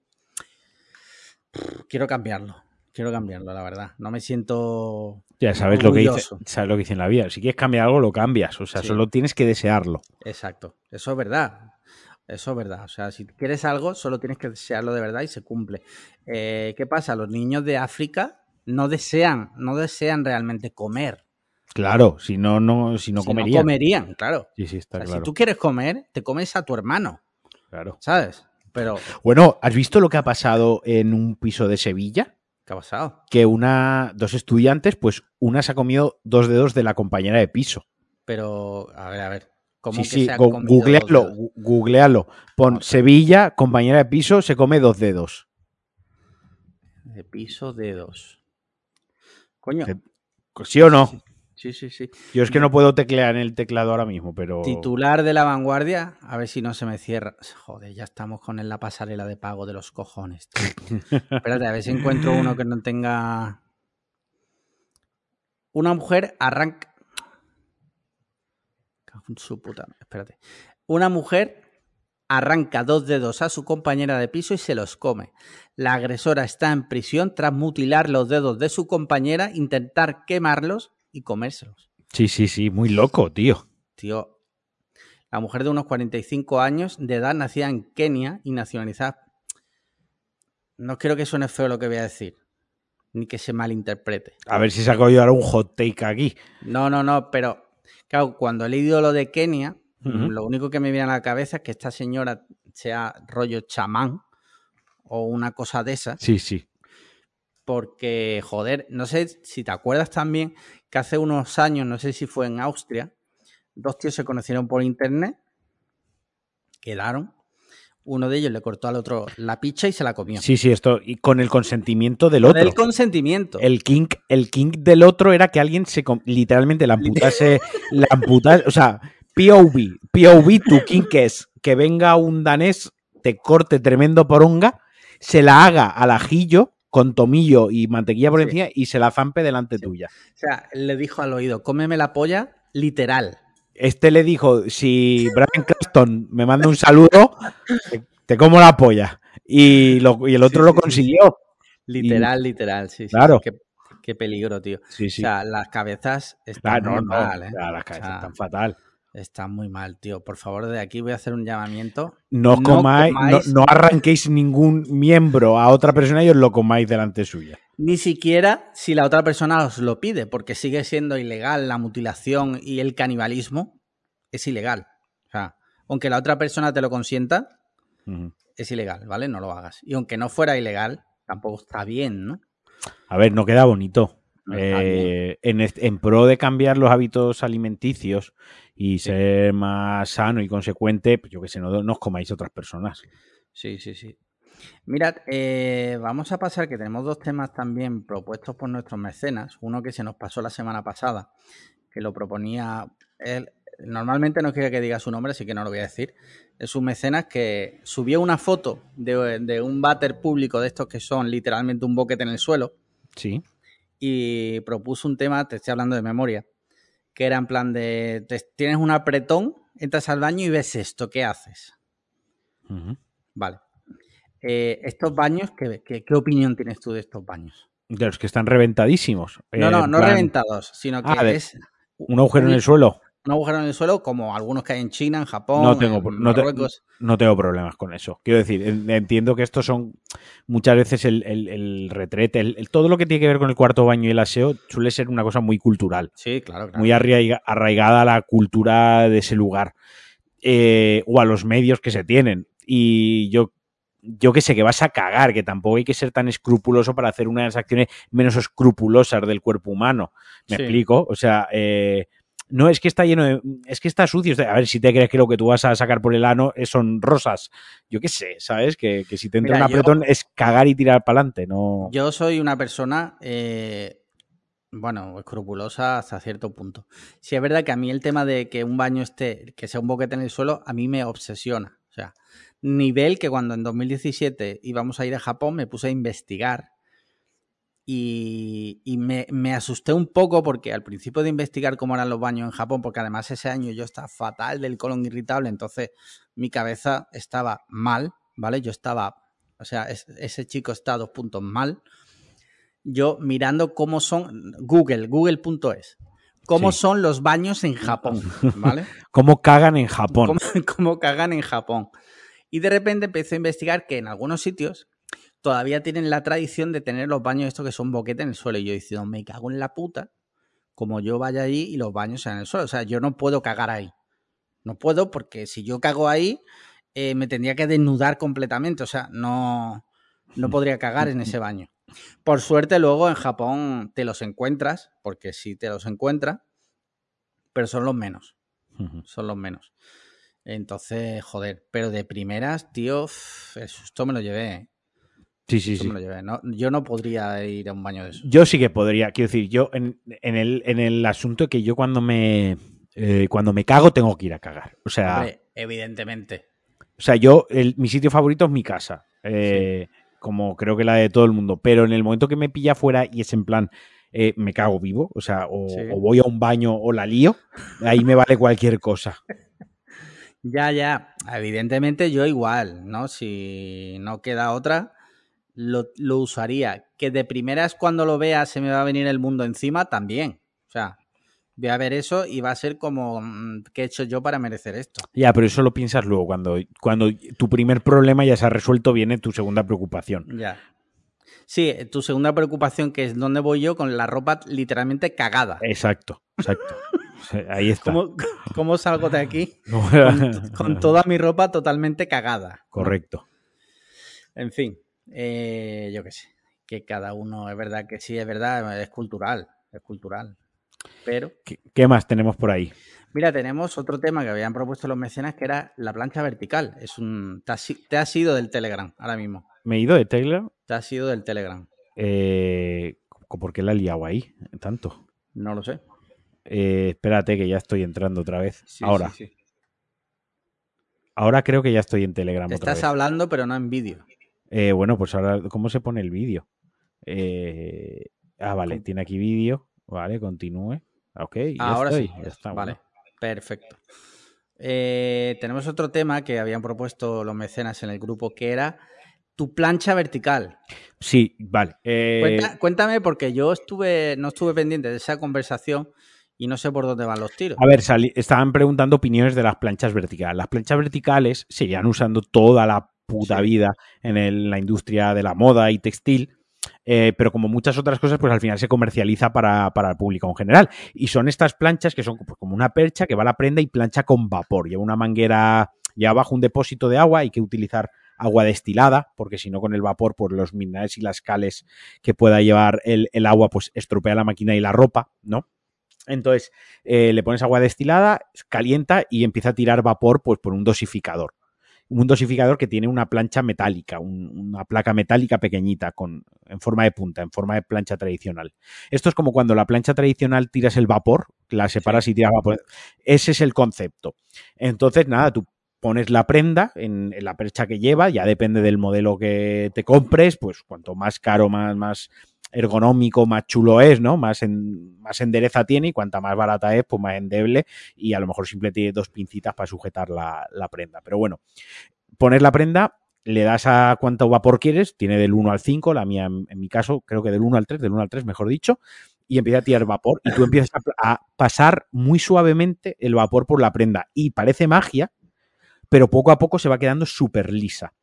Speaker 1: Quiero cambiarlo. Quiero cambiarlo, la verdad. No me siento.
Speaker 2: Ya sabes lo que dice, sabes lo que dice en la vida. Si quieres cambiar algo, lo cambias. O sea,
Speaker 1: Sí.
Speaker 2: solo tienes que desearlo.
Speaker 1: Exacto. Eso es verdad. Eso es verdad. O sea, si quieres algo, solo tienes que desearlo de verdad y se cumple. Eh, ¿Qué pasa? Los niños de África no desean, no desean realmente comer.
Speaker 2: Claro, si no, no, si no
Speaker 1: Si
Speaker 2: comerían.
Speaker 1: comerían, claro.
Speaker 2: Sí, sí,
Speaker 1: O
Speaker 2: está
Speaker 1: sea,
Speaker 2: claro.
Speaker 1: Si tú quieres comer, te comes a tu hermano,
Speaker 2: claro.
Speaker 1: ¿sabes? Pero,
Speaker 2: Bueno, ¿has visto lo que ha pasado en un piso de Sevilla?
Speaker 1: ¿Qué ha pasado?
Speaker 2: Que una, dos estudiantes, pues una se ha comido dos dedos de la compañera de piso.
Speaker 1: Pero, a ver, a ver. ¿Cómo
Speaker 2: Sí,
Speaker 1: que
Speaker 2: sí,
Speaker 1: se ha
Speaker 2: go-
Speaker 1: comido dos
Speaker 2: googlealo, googlealo. Pon. Sevilla, compañera de piso, se come dos dedos.
Speaker 1: De piso dedos. Coño.
Speaker 2: ¿Sí o no?
Speaker 1: Sí, sí, sí.
Speaker 2: Yo es que no puedo teclear en el teclado ahora mismo, pero...
Speaker 1: Titular de la vanguardia, a ver si no se me cierra. Joder, ya estamos con la pasarela de pago de los cojones. Espérate, a ver si encuentro uno que no tenga. Una mujer arranca. En Su puta. Espérate. Una mujer arranca dos dedos a su compañera de piso y se los come. La agresora está en prisión tras mutilar los dedos de su compañera, intentar quemarlos y comérselos.
Speaker 2: Sí, sí, sí, muy loco, tío.
Speaker 1: Tío, la mujer de unos 45 años de edad nacida en Kenia y nacionalizada. No quiero que suene feo lo que voy a decir, ni que se malinterprete.
Speaker 2: A ver si saco yo ahora un hot take aquí.
Speaker 1: No, no, no, pero claro, cuando he leído lo de Kenia, lo único que me viene a la cabeza es que esta señora sea rollo chamán o una cosa de esas,
Speaker 2: Sí, sí.
Speaker 1: Porque, joder, no sé si te acuerdas también que hace unos años, no sé si fue en Austria, dos tíos se conocieron por internet, quedaron. uno de ellos le cortó al otro la picha y se la comió.
Speaker 2: Sí, sí, esto. Y con el consentimiento del
Speaker 1: Con
Speaker 2: otro.
Speaker 1: el consentimiento.
Speaker 2: El kink, el kink del otro era que alguien se literalmente la amputase, la amputase, o sea, POV, POV, tu kink es que venga un danés, te corte tremendo poronga, se la haga al ajillo con tomillo y mantequilla por
Speaker 1: Sí.
Speaker 2: encima y se la zampe delante tuya.
Speaker 1: O sea, le dijo al oído, cómeme la polla, literal.
Speaker 2: Este le dijo, si Brian Cranston me manda un saludo, te, como la polla. Y, lo- y el otro
Speaker 1: Sí,
Speaker 2: lo consiguió.
Speaker 1: Literal, literal, sí, sí.
Speaker 2: Claro.
Speaker 1: Qué, qué peligro, tío.
Speaker 2: Sí, sí.
Speaker 1: O sea, las cabezas están
Speaker 2: no,
Speaker 1: muy
Speaker 2: no,
Speaker 1: mal, ¿eh?
Speaker 2: o sea, las cabezas
Speaker 1: O sea,
Speaker 2: están fatal.
Speaker 1: Están muy mal, tío. Por favor, de aquí voy a hacer un llamamiento.
Speaker 2: No, os
Speaker 1: No
Speaker 2: comáis,
Speaker 1: comáis-
Speaker 2: no, no arranquéis ningún miembro a otra persona y os lo comáis delante suya.
Speaker 1: Ni siquiera si la otra persona os lo pide, porque sigue siendo ilegal la mutilación y el canibalismo. Es ilegal. O sea, aunque la otra persona te lo consienta, es ilegal, ¿vale? No lo hagas. Y aunque no fuera ilegal, tampoco está bien, ¿no?
Speaker 2: A ver, no queda bonito.
Speaker 1: Está
Speaker 2: Eh, en, pro de cambiar los hábitos alimenticios y ser más sano y consecuente, pues yo que sé, no, no os comáis otras personas.
Speaker 1: Sí, sí, sí. Mirad, eh, vamos a pasar que tenemos dos temas también propuestos por nuestros mecenas. Uno que se nos pasó la semana pasada, que lo proponía él. Normalmente no quiere que diga su nombre, así que no lo voy a decir. Es un mecenas que subió una foto de, de un váter público de estos que son literalmente un boquete en el suelo
Speaker 2: Sí.
Speaker 1: Y propuso un tema, te estoy hablando de memoria, que era en plan de, te- tienes un apretón, entras al baño y ves esto, ¿qué haces? Vale. Eh, estos baños, ¿qué, qué, qué opinión tienes tú de estos baños?
Speaker 2: De los que están reventadísimos.
Speaker 1: No,
Speaker 2: Eh,
Speaker 1: no, no
Speaker 2: plan,
Speaker 1: reventados, sino que
Speaker 2: Ah, de-
Speaker 1: es
Speaker 2: Un agujero en el suelo.
Speaker 1: Un agujero en el suelo como algunos que hay en China, en Japón,
Speaker 2: No tengo,
Speaker 1: en
Speaker 2: no, te- no tengo problemas con eso. Quiero decir, en- entiendo que estos son muchas veces el, el- el retrete, el- todo lo que tiene que ver con el cuarto baño y el aseo suele ser una cosa muy cultural.
Speaker 1: Sí, claro, claro.
Speaker 2: muy arraiga- arraigada a la cultura de ese lugar eh, o a los medios que se tienen. Y yo, yo que sé, que vas a cagar, que tampoco hay que ser tan escrupuloso para hacer una de las acciones menos escrupulosas del cuerpo humano. ¿Me
Speaker 1: Sí.
Speaker 2: explico? O sea, eh, no es que está lleno de. Es que está sucio. A ver, si te crees que lo que tú vas a sacar por el ano eh, son rosas. Yo qué sé, ¿sabes? Que, que si te entra
Speaker 1: Mira,
Speaker 2: un
Speaker 1: yo-
Speaker 2: apretón es cagar y tirar para adelante, no.
Speaker 1: Yo soy una persona, eh, bueno, escrupulosa hasta cierto punto. Si es verdad que a mí el tema de que un baño esté, que sea un boquete en el suelo, a mí me obsesiona. O sea, nivel que cuando en 2017 íbamos a ir a Japón me puse a investigar y, y me, me asusté un poco porque al principio de investigar cómo eran los baños en Japón, porque además ese año yo estaba fatal del colon irritable, entonces mi cabeza estaba mal, ¿vale? Yo estaba, o sea, es- ese chico está a dos puntos mal. Yo mirando cómo son, Google, google.es, cómo
Speaker 2: Sí.
Speaker 1: son los baños en Japón, ¿vale?
Speaker 2: ¿Cómo cagan en Japón?
Speaker 1: cómo, cómo cagan en Japón. Y de repente empecé a investigar que en algunos sitios todavía tienen la tradición de tener los baños estos que son boquete en el suelo. Y yo diciendo, me cago en la puta, como yo vaya allí y los baños sean en el suelo. O sea, yo no puedo cagar ahí. No puedo porque si yo cago ahí, eh, me tendría que desnudar completamente. O sea, no, no podría cagar en ese baño. Por suerte luego en Japón te los encuentras, porque sí te los encuentras, pero son los menos son los menos. Entonces, joder, pero de primeras, tío, el susto me lo llevé. ¿eh?
Speaker 2: Sí, sí, sí.
Speaker 1: me lo llevé. No, yo no podría ir a un baño de eso.
Speaker 2: Yo sí que podría, quiero decir, yo en, en el, en el asunto que yo cuando me eh, cuando me cago tengo que ir a cagar. O sea,
Speaker 1: Hombre, evidentemente.
Speaker 2: o sea yo, el- mi sitio favorito es mi casa. eh, Como creo que la de todo el mundo. Pero en el momento que me pilla fuera y es en plan, eh, me cago vivo, o sea, o,
Speaker 1: Sí.
Speaker 2: o voy a un baño o la lío, ahí me vale cualquier cosa.
Speaker 1: Ya, ya. Evidentemente yo igual, ¿no? Si no queda otra, lo, lo usaría. Que de primeras cuando lo vea se me va a venir el mundo encima, también. O sea, voy a ver eso y va a ser como, mm, ¿qué he hecho yo para merecer esto?
Speaker 2: Ya, pero eso lo piensas luego, cuando, cuando tu primer problema ya se ha resuelto, viene tu segunda preocupación.
Speaker 1: Ya. Sí, tu segunda preocupación que es dónde voy yo con la ropa literalmente cagada.
Speaker 2: Exacto, exacto. Ahí está.
Speaker 1: ¿Cómo, cómo salgo de aquí con toda mi ropa totalmente cagada?
Speaker 2: Correcto.
Speaker 1: En fin, eh, yo qué sé. Que cada uno, es verdad que sí, es verdad, es cultural. Es cultural. Pero.
Speaker 2: ¿Qué, qué más tenemos por ahí?
Speaker 1: Mira, tenemos otro tema que habían propuesto los mecenas que era la plancha vertical. Es un. Te has, te has ido del Telegram ahora mismo.
Speaker 2: ¿Me he ido de Telegram?
Speaker 1: Te has ido del Telegram.
Speaker 2: Eh, ¿Por qué la he liado ahí tanto?
Speaker 1: No lo sé.
Speaker 2: Eh, espérate que ya estoy entrando otra vez.
Speaker 1: Sí,
Speaker 2: Ahora.
Speaker 1: sí, sí.
Speaker 2: Ahora creo que ya estoy en Telegram
Speaker 1: Te
Speaker 2: otra
Speaker 1: estás
Speaker 2: vez.
Speaker 1: hablando, pero no en vídeo.
Speaker 2: Eh, bueno, pues ahora, ¿cómo se pone el vídeo? Eh, ah, vale, tiene aquí vídeo. Vale, continúe. Ok, ya
Speaker 1: Ahora
Speaker 2: estoy,
Speaker 1: sí.
Speaker 2: ya está,
Speaker 1: vale,
Speaker 2: bueno.
Speaker 1: perfecto. Eh, tenemos otro tema que habían propuesto los mecenas en el grupo que era tu plancha vertical.
Speaker 2: Sí, vale. eh,
Speaker 1: Cuenta- cuéntame, porque yo estuve, no estuve pendiente de esa conversación y no sé por dónde van los tiros.
Speaker 2: A ver, estaban preguntando opiniones de las planchas verticales. Las planchas verticales se llevan usando toda la puta
Speaker 1: Sí.
Speaker 2: vida en el- la industria de la moda y textil, eh, pero como muchas otras cosas, pues al final se comercializa para, para el público en general. Y son estas planchas que son pues, como una percha que va a la prenda y plancha con vapor. Lleva una manguera, lleva bajo un depósito de agua, hay que utilizar agua destilada, porque si no con el vapor, pues los minerales y las cales que pueda llevar el, el agua, pues estropea la máquina y la ropa, ¿no? Entonces, eh, le pones agua destilada, calienta y empieza a tirar vapor pues, por un dosificador. Un dosificador que tiene una plancha metálica, un- una placa metálica pequeñita con, en forma de punta, en forma de plancha tradicional. Esto es como cuando la plancha tradicional tiras el vapor, la separas y tiras vapor. Ese es el concepto. Entonces, nada, tú pones la prenda en, en la percha que lleva, ya depende del modelo que te compres, pues cuanto más caro, más, más ergonómico, más chulo es, ¿no? Más, en, más endereza tiene y cuanta más barata es, pues más endeble y a lo mejor simplemente tiene dos pincitas para sujetar la, la prenda. Pero bueno, pones la prenda, le das a cuánto vapor quieres, tiene del 1 al 5, la mía en, mi caso creo que del 1 al 3, del 1 al 3 mejor dicho, y empieza a tirar vapor y tú empiezas a pasar muy suavemente el vapor por la prenda y parece magia, pero poco a poco se va quedando súper lisa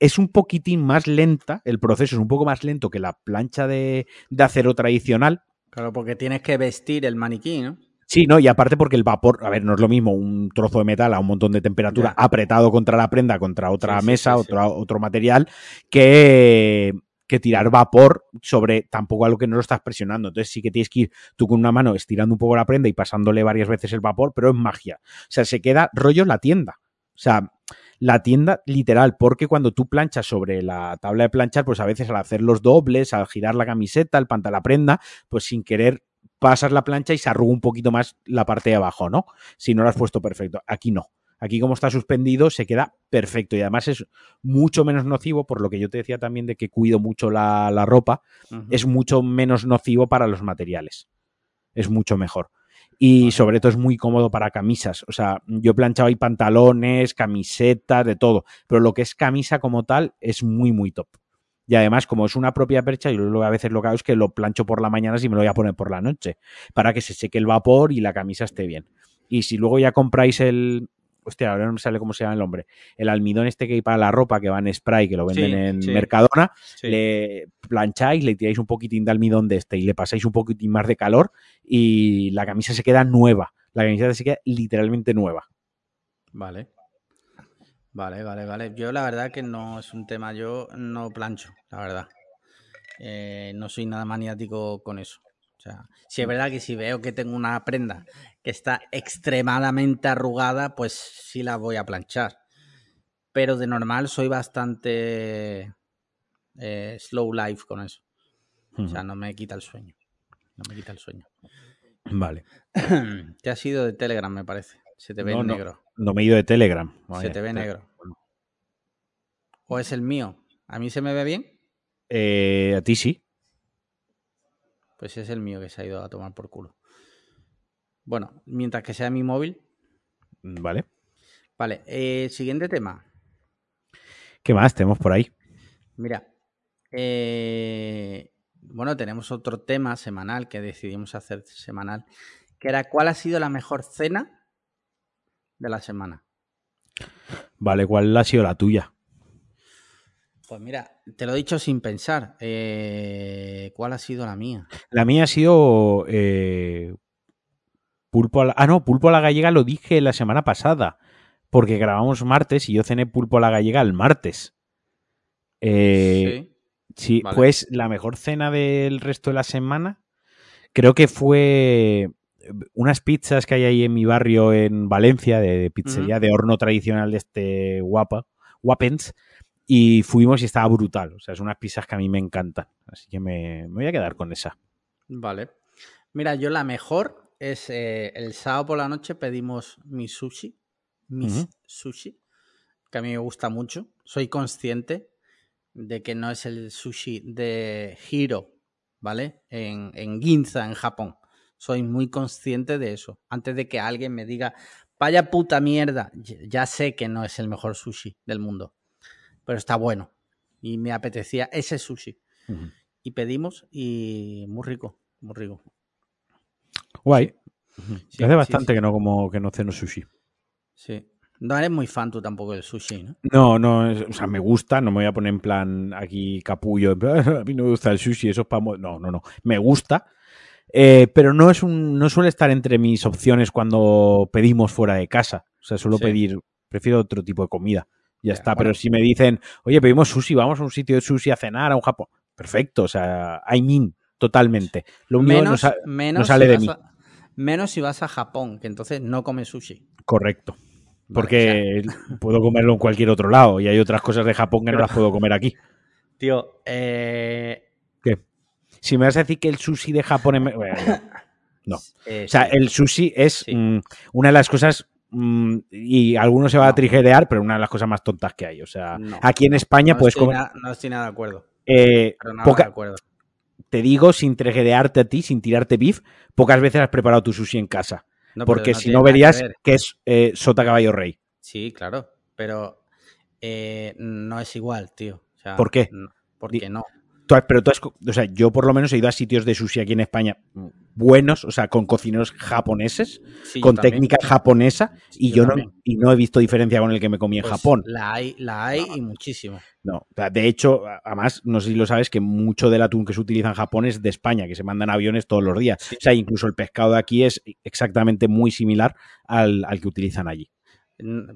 Speaker 2: es un poquitín más lenta, el proceso es un poco más lento que la plancha de, de acero tradicional.
Speaker 1: Claro, porque tienes que vestir el maniquí, ¿no?
Speaker 2: Sí, ¿no? Y aparte porque el vapor, a ver, no es lo mismo un trozo de metal a un montón de temperatura
Speaker 1: Ya.
Speaker 2: apretado contra la prenda, contra otra
Speaker 1: Sí,
Speaker 2: mesa,
Speaker 1: sí, sí.
Speaker 2: otro, otro material, que, que tirar vapor sobre tampoco algo que no lo estás presionando. Entonces sí que tienes que ir tú con una mano estirando un poco la prenda y pasándole varias veces el vapor, pero es magia. O sea, se queda rollo la tienda. O sea, la tienda literal, porque cuando tú planchas sobre la tabla de planchar, pues a veces al hacer los dobles, al girar la camiseta, el pantalón, la prenda, pues sin querer pasas la plancha y se arruga un poquito más la parte de abajo, ¿no? Si no lo has puesto perfecto. Aquí no. Aquí como está suspendido se queda perfecto y además es mucho menos nocivo, por lo que yo te decía también de que cuido mucho la, la ropa, es mucho menos nocivo para los materiales. Es mucho mejor. Y sobre todo es muy cómodo para camisas. O sea, yo he planchado ahí pantalones, camisetas, de todo. Pero lo que es camisa como tal es muy, muy top. Y además, como es una propia percha, yo a veces lo que hago es que lo plancho por la mañana si me lo voy a poner por la noche. Para que se seque el vapor y la camisa esté bien. Y si luego ya compráis el. Hostia, ahora no me sale cómo se llama el nombre. El almidón este que hay para la ropa que va en spray, que lo venden
Speaker 1: Sí,
Speaker 2: en
Speaker 1: sí.
Speaker 2: Mercadona,
Speaker 1: Sí.
Speaker 2: le plancháis, le tiráis un poquitín de almidón de este y le pasáis un poquitín más de calor y la camisa se queda nueva. La camisa se queda literalmente nueva.
Speaker 1: Vale. Vale, vale, vale. Yo la verdad que no es un tema, yo no plancho, la verdad. Eh, no soy nada maniático con eso. O sea, si es verdad que si veo que tengo una prenda que está extremadamente arrugada, pues sí la voy a planchar. Pero de normal soy bastante eh, slow life con eso. O sea, no me quita el sueño. No me quita el sueño.
Speaker 2: Vale.
Speaker 1: Te has ido de Telegram, me parece. Se te ve
Speaker 2: No,
Speaker 1: en
Speaker 2: no.
Speaker 1: negro.
Speaker 2: No me he ido de Telegram.
Speaker 1: Se te ve negro. ¿O es el mío? ¿A mí se me ve bien?
Speaker 2: Eh, a ti sí.
Speaker 1: Pues es el mío que se ha ido a tomar por culo. Bueno, mientras que sea mi móvil.
Speaker 2: Vale.
Speaker 1: Vale, eh, siguiente tema.
Speaker 2: ¿Qué más tenemos por ahí?
Speaker 1: Mira, eh, bueno, tenemos otro tema semanal que decidimos hacer semanal, que era ¿cuál ha sido la mejor cena de la semana?
Speaker 2: Vale, ¿cuál ha sido la tuya?
Speaker 1: Pues mira, te lo he dicho sin pensar. eh, ¿Cuál ha sido la mía?
Speaker 2: La mía ha sido eh, pulpo a la... Ah, no, pulpo a la gallega lo dije la semana pasada, porque grabamos martes y yo cené pulpo a la gallega el martes. Eh,
Speaker 1: sí.
Speaker 2: Sí,
Speaker 1: Vale.
Speaker 2: pues la mejor cena del resto de la semana, creo que fue unas pizzas que hay ahí en mi barrio en Valencia, de, pizzería de horno tradicional de este guapa, Wapens, y fuimos y estaba brutal. O sea, es unas pizzas que a mí me encantan. Así que me, voy a quedar con esa.
Speaker 1: Vale. Mira, yo la mejor es eh, el sábado por la noche pedimos mi sushi, mis sushi, que a mí me gusta mucho. Soy consciente de que no es el sushi de Hiro, ¿vale? En, en Ginza, en Japón. Soy muy consciente de eso. Antes de que alguien me diga, vaya puta mierda, ya sé que no es el mejor sushi del mundo, pero está bueno. Y me apetecía ese sushi. Y pedimos y muy rico, muy rico.
Speaker 2: Guay. hace bastante que no como que no ceno sushi.
Speaker 1: Sí. No eres muy fan tú tampoco del sushi, ¿no?
Speaker 2: No, no, o sea, me gusta, no me voy a poner en plan aquí capullo, a mí no me gusta el sushi, eso es para... No, no, no, me gusta, eh, pero no es un, no suele estar entre mis opciones cuando pedimos fuera de casa. O sea, suelo pedir, prefiero otro tipo de comida. Ya, está. Pero si me dicen, oye, pedimos sushi, vamos a un sitio de sushi a cenar, a un Japón. Perfecto. O sea, I mean, totalmente. Lo menos, no, sale de mí.
Speaker 1: menos si vas a Japón, que entonces no comes sushi.
Speaker 2: Correcto. Porque puedo comerlo en cualquier otro lado y hay otras cosas de Japón que no las puedo comer aquí.
Speaker 1: Tío, eh,
Speaker 2: si me vas a decir que el sushi de Japón es... no. o sea, el sushi es mm, una de las cosas y algunos se va a trigerear, pero una de las cosas más tontas que hay. O sea, aquí en España puedes comer.
Speaker 1: no estoy nada de acuerdo.
Speaker 2: Eh, de acuerdo. Te digo, sin trigerearte a ti, sin tirarte beef, pocas veces has preparado tu sushi en casa. porque si no verías que, es eh, sota caballo rey.
Speaker 1: Sí, claro. Pero eh, no es igual, tío.
Speaker 2: ¿Por qué?
Speaker 1: Porque no
Speaker 2: pero tú has, o sea, yo por lo menos he ido a sitios de sushi aquí en España buenos, o sea, con cocineros japoneses, con técnica japonesa, y yo, no, y no he visto diferencia con el que me comí en pues Japón.
Speaker 1: La hay, la hay y muchísimo.
Speaker 2: No, de hecho, además, no sé si lo sabes, que mucho del atún que se utiliza en Japón es de España, que se mandan aviones todos los días. O sea, incluso el pescado de aquí es exactamente muy similar al, al que utilizan allí.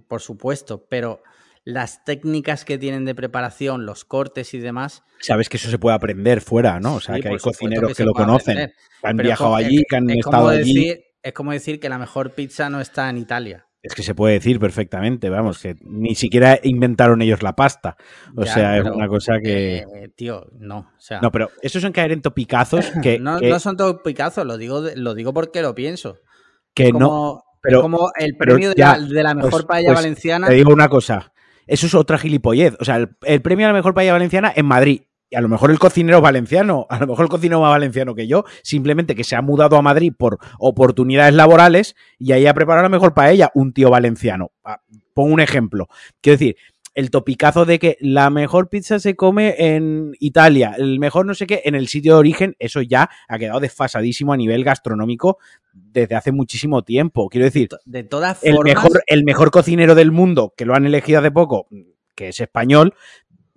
Speaker 1: Por supuesto, pero las técnicas que tienen de preparación, los cortes y demás.
Speaker 2: Sabes que eso se puede aprender fuera, ¿no? O sea, que hay cocineros que, lo conocen, han viajado allí, que han estado allí.
Speaker 1: es como decir que la mejor pizza no está en Italia.
Speaker 2: Es que se puede decir perfectamente, vamos, que ni siquiera inventaron ellos la pasta. O sea, es una cosa que.
Speaker 1: Eh, tío, no.
Speaker 2: no, pero esos son caer en topicazos que.
Speaker 1: no,
Speaker 2: no
Speaker 1: son topicazos, lo digo, lo digo porque lo pienso.
Speaker 2: Que no. Pero,
Speaker 1: como el premio de, la, mejor pues, paella pues valenciana.
Speaker 2: Te digo una cosa, eso es otra gilipollez. O sea, el, premio a la mejor paella valenciana en Madrid. Y a lo mejor el cocinero valenciano, a lo mejor el cocinero más valenciano que yo, simplemente que se ha mudado a Madrid por oportunidades laborales y ahí ha preparado la mejor paella un tío valenciano. Ah, pongo un ejemplo. Quiero decir, el topicazo de que la mejor pizza se come en Italia, el mejor no sé qué, en el sitio de origen, eso ya ha quedado desfasadísimo a nivel gastronómico desde hace muchísimo tiempo. Quiero decir,
Speaker 1: de todas
Speaker 2: formas... el, mejor, el mejor cocinero del mundo, que lo han elegido hace poco, que es español,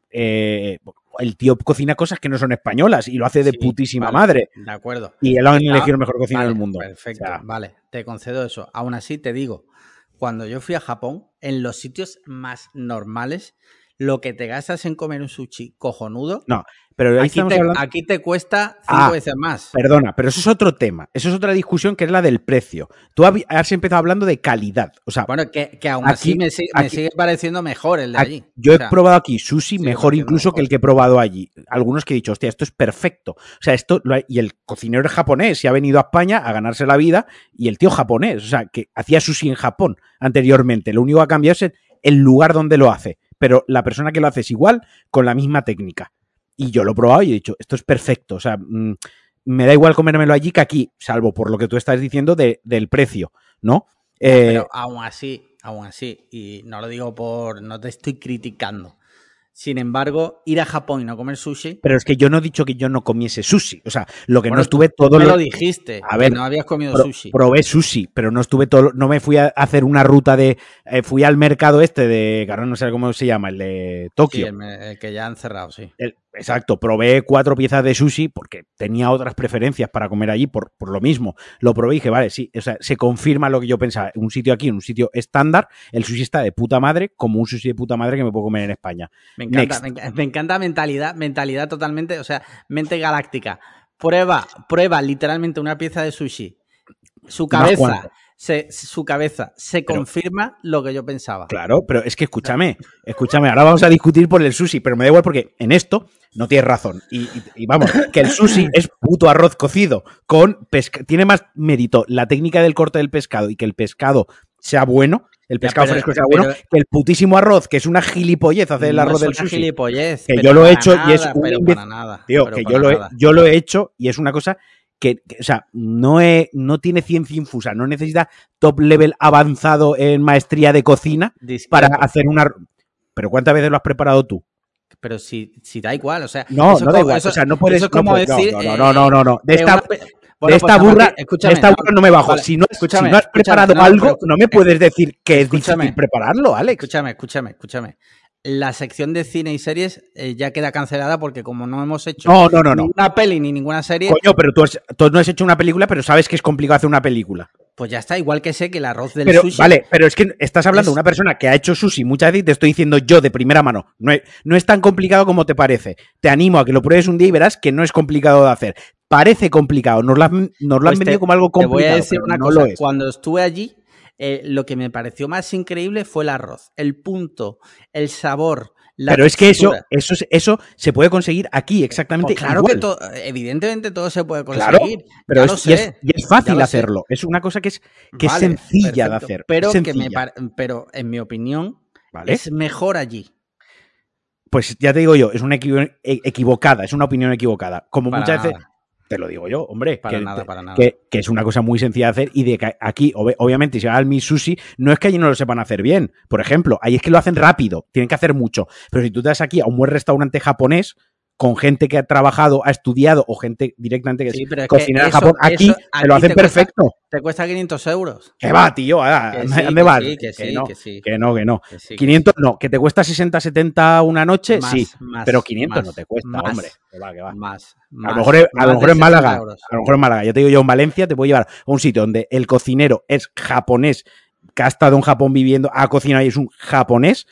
Speaker 2: eh, el tío cocina cosas que no son españolas y lo hace de putísima madre.
Speaker 1: De acuerdo.
Speaker 2: Y él lo han elegido el mejor cocinero del mundo.
Speaker 1: Perfecto, vale, te concedo eso. Aún así te digo, cuando yo fui a Japón, en los sitios más normales, lo que te gastas en comer un sushi cojonudo.
Speaker 2: No, pero
Speaker 1: aquí te, aquí te, cuesta cinco ah, veces más.
Speaker 2: Perdona, pero eso es otro tema. Eso es otra discusión que es la del precio. Tú has empezado hablando de calidad. O sea,
Speaker 1: bueno, que, aún así me, sigue pareciendo mejor el de allí.
Speaker 2: Yo he probado aquí sushi mejor incluso que el que he probado allí. Algunos que he dicho, hostia, esto es perfecto. O sea, esto y el cocinero es japonés y ha venido a España a ganarse la vida y el tío japonés, o sea, que hacía sushi en Japón anteriormente. Lo único que ha cambiado es el lugar donde lo hace pero la persona que lo hace es igual con la misma técnica. Y yo lo he probado y he dicho, esto es perfecto. O sea, mm, me da igual comérmelo allí que aquí, salvo por lo que tú estás diciendo del precio, ¿no?
Speaker 1: pero eh, aún así, aún así, y no lo digo por, no te estoy criticando, sin embargo, ir a Japón y no comer sushi.
Speaker 2: Pero es que yo no he dicho que yo no comiese sushi. O sea, lo que no estuve todo.
Speaker 1: Me lo, dijiste. A ver, no habías comido sushi.
Speaker 2: Probé sushi, pero no estuve todo. No me fui a hacer una ruta de. Eh, fui al mercado este de. Claro, no sé cómo se llama, el de Tokio.
Speaker 1: Sí, el, que ya han cerrado, sí.
Speaker 2: Exacto, probé cuatro piezas de sushi porque tenía otras preferencias para comer allí por, por, lo mismo. Lo probé y dije, vale, sí, o sea, se confirma lo que yo pensaba. Un sitio aquí, un sitio estándar, el sushi está de puta madre, como un sushi de puta madre que me puedo comer en España.
Speaker 1: Me encanta, me, encanta mentalidad, mentalidad totalmente, o sea, mente galáctica. prueba, prueba literalmente una pieza de sushi. Su cabeza, se, su cabeza se confirma lo que yo pensaba.
Speaker 2: Claro, pero es que escúchame, escúchame, ahora vamos a discutir por el sushi, pero me da igual porque en esto no tienes razón. Y, vamos, que el sushi es puto arroz cocido con pesca. Tiene más mérito la técnica del corte del pescado y que el pescado sea bueno. El pescado fresco sea bueno que el putísimo arroz, que es una gilipollez hacer el arroz del sushi.
Speaker 1: Gilipollez,
Speaker 2: que yo lo he hecho y es un nada, Tío, que yo lo, he, yo lo he hecho y es una cosa que, o sea, no, no tiene ciencia infusa, no necesita top level avanzado en maestría de cocina para hacer una. Pero ¿cuántas veces lo has preparado tú?
Speaker 1: Pero si, si da igual, o sea.
Speaker 2: No, no da igual. o sea, no puedes. Eso como decir. No, no, no, no, no. De esta, de esta pues, burra, de esta burra no me bajo. si, no, si no has preparado algo, no me puedes decir que es difícil prepararlo, Alex.
Speaker 1: Escúchame, escúchame, escúchame la sección de cine y series eh, ya queda cancelada porque como no hemos hecho
Speaker 2: no, no, no,
Speaker 1: ninguna peli ni ninguna serie...
Speaker 2: Coño, pero tú, tú, no has hecho una película, pero sabes que es complicado hacer una película.
Speaker 1: Pues ya está, igual que sé que el arroz del
Speaker 2: pero,
Speaker 1: sushi...
Speaker 2: Vale, pero es que estás hablando de una persona que ha hecho sushi muchas veces y te estoy diciendo yo de primera mano. No es, no es tan complicado como te parece. Te animo a que lo pruebes un día y verás que no es complicado de hacer. Parece complicado, nos lo han, nos lo han pues vendido como algo complicado. Te voy a decir una cosa,
Speaker 1: cuando estuve allí... Eh, lo que me pareció más increíble fue el arroz, el punto, el sabor,
Speaker 2: pero es que eso, eso, eso se puede conseguir aquí exactamente.
Speaker 1: Pues claro
Speaker 2: que
Speaker 1: evidentemente todo se puede conseguir.
Speaker 2: pero es, y es, fácil hacerlo. Es una cosa que es, que es sencilla de hacer.
Speaker 1: Pero, que me pero en mi opinión, es mejor allí.
Speaker 2: Pues ya te digo yo, es una e-, equivocada, es una opinión equivocada. Como muchas veces te lo digo yo, hombre.
Speaker 1: Para que, nada, para nada.
Speaker 2: Que, es una cosa muy sencilla de hacer y de que aquí, obviamente, si va al mi sushi, no es que allí no lo sepan hacer bien. Por ejemplo, ahí es que lo hacen rápido, tienen que hacer mucho. Pero si tú te das aquí a un buen restaurante japonés, con gente que ha trabajado, ha estudiado o gente directamente que sí, cocina en Japón, aquí te lo hacen perfecto.
Speaker 1: te cuesta 500 euros.
Speaker 2: Que va, tío, ¿dónde vas? Que, sí, no, que, sí. que no, que no. 500 no, que te cuesta 60, 70 una noche, sí, pero 500 no te cuesta, hombre. Que va, que va.
Speaker 1: Más,
Speaker 2: a lo mejor, a lo mejor en Málaga, a lo mejor en Málaga, ya te digo yo, en Valencia te puedo llevar a un sitio donde el cocinero es japonés, que ha estado en Japón viviendo, ha cocinado y es un japonés,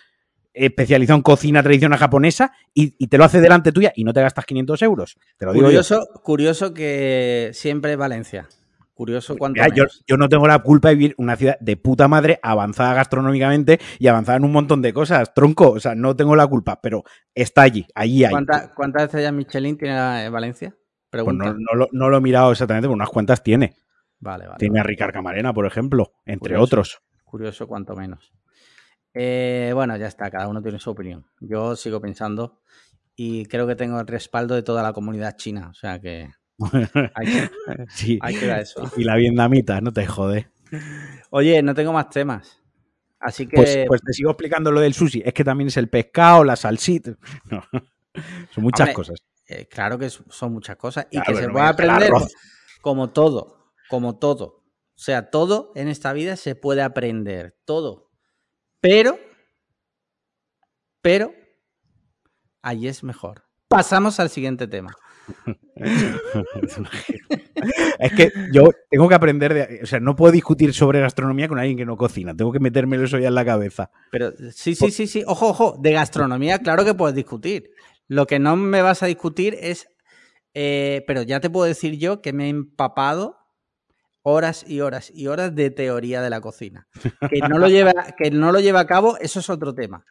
Speaker 2: especializado en cocina tradicional japonesa y, te lo hace delante tuya y no te gastas 500 euros. Te lo digo
Speaker 1: curioso, curioso que siempre Valencia. Curioso cuánto.
Speaker 2: yo, no tengo la culpa de vivir una ciudad de puta madre, avanzada gastronómicamente y avanzada en un montón de cosas. Tronco, o sea, no tengo la culpa, pero está allí, allí hay.
Speaker 1: ¿Cuántas estrellas Michelin tiene Valencia?
Speaker 2: Pues no, lo, he mirado exactamente, pero unas cuantas tiene.
Speaker 1: Vale, vale.
Speaker 2: Tiene a Ricard Camarena, por ejemplo, entre otros.
Speaker 1: Curioso, cuanto menos. Eh, bueno, ya está, cada uno tiene su opinión. Yo sigo pensando y creo que tengo el respaldo de toda la comunidad china, o sea que hay que,
Speaker 2: sí.
Speaker 1: dar eso.
Speaker 2: Y la vietnamita, no te jode.
Speaker 1: Oye, no tengo más temas. Así que.
Speaker 2: Pues, pues, te sigo explicando lo del sushi. Es que también es el pescado, la salsita. son muchas cosas.
Speaker 1: Eh, claro que son muchas cosas. Y que se puede aprender como todo. Como todo. O sea, todo en esta vida se puede aprender. Todo. Pero, pero, ahí es mejor. Pasamos al siguiente tema.
Speaker 2: es que yo tengo que aprender de. O sea, no puedo discutir sobre gastronomía con alguien que no cocina. Tengo que metérmelo eso ya en la cabeza.
Speaker 1: Pero sí, sí, sí, sí. Ojo, ojo. De gastronomía, claro que puedes discutir. Lo que no me vas a discutir es. Eh, pero ya te puedo decir yo que me he empapado horas y horas y horas de teoría de la cocina. Que no lo lleva, que no lo lleva a cabo, eso es otro tema.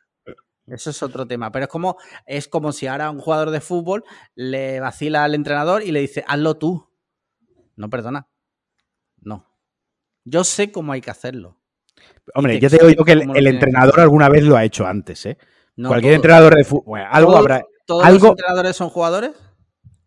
Speaker 1: Eso es otro tema. Pero es como, es como si ahora un jugador de fútbol le vacila al entrenador y le dice, hazlo tú. No, perdona. No. Yo sé cómo hay que hacerlo.
Speaker 2: Hombre, yo te digo que el, entrenador alguna vez lo ha hecho antes, ¿eh? Cualquier entrenador de fútbol. algo habrá.
Speaker 1: ¿Todos los entrenadores son jugadores?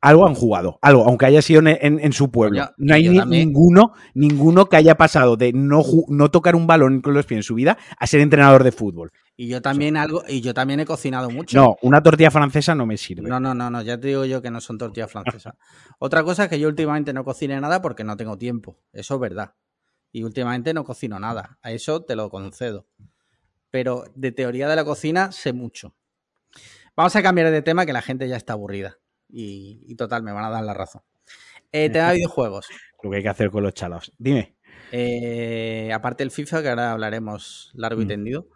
Speaker 2: Algo han jugado, algo, aunque haya sido en, su pueblo. no hay ninguno, ninguno que haya pasado de no, no tocar un balón con los pies en su vida a ser entrenador de fútbol.
Speaker 1: Y yo también algo, y yo también he cocinado mucho.
Speaker 2: No, una tortilla francesa no me sirve.
Speaker 1: No, no, no, no, ya te digo yo que no son tortillas francesas. Otra cosa es que yo últimamente no cocine nada porque no tengo tiempo. Eso es verdad. Y últimamente no cocino nada. A eso te lo concedo. Pero de teoría de la cocina sé mucho. Vamos a cambiar de tema que la gente ya está aburrida. Y, total, me van a dar la razón. Eh, tema de videojuegos.
Speaker 2: Lo que hay que hacer con los chalos. Dime.
Speaker 1: Eh, aparte del FIFA, que ahora hablaremos largo y mm. tendido.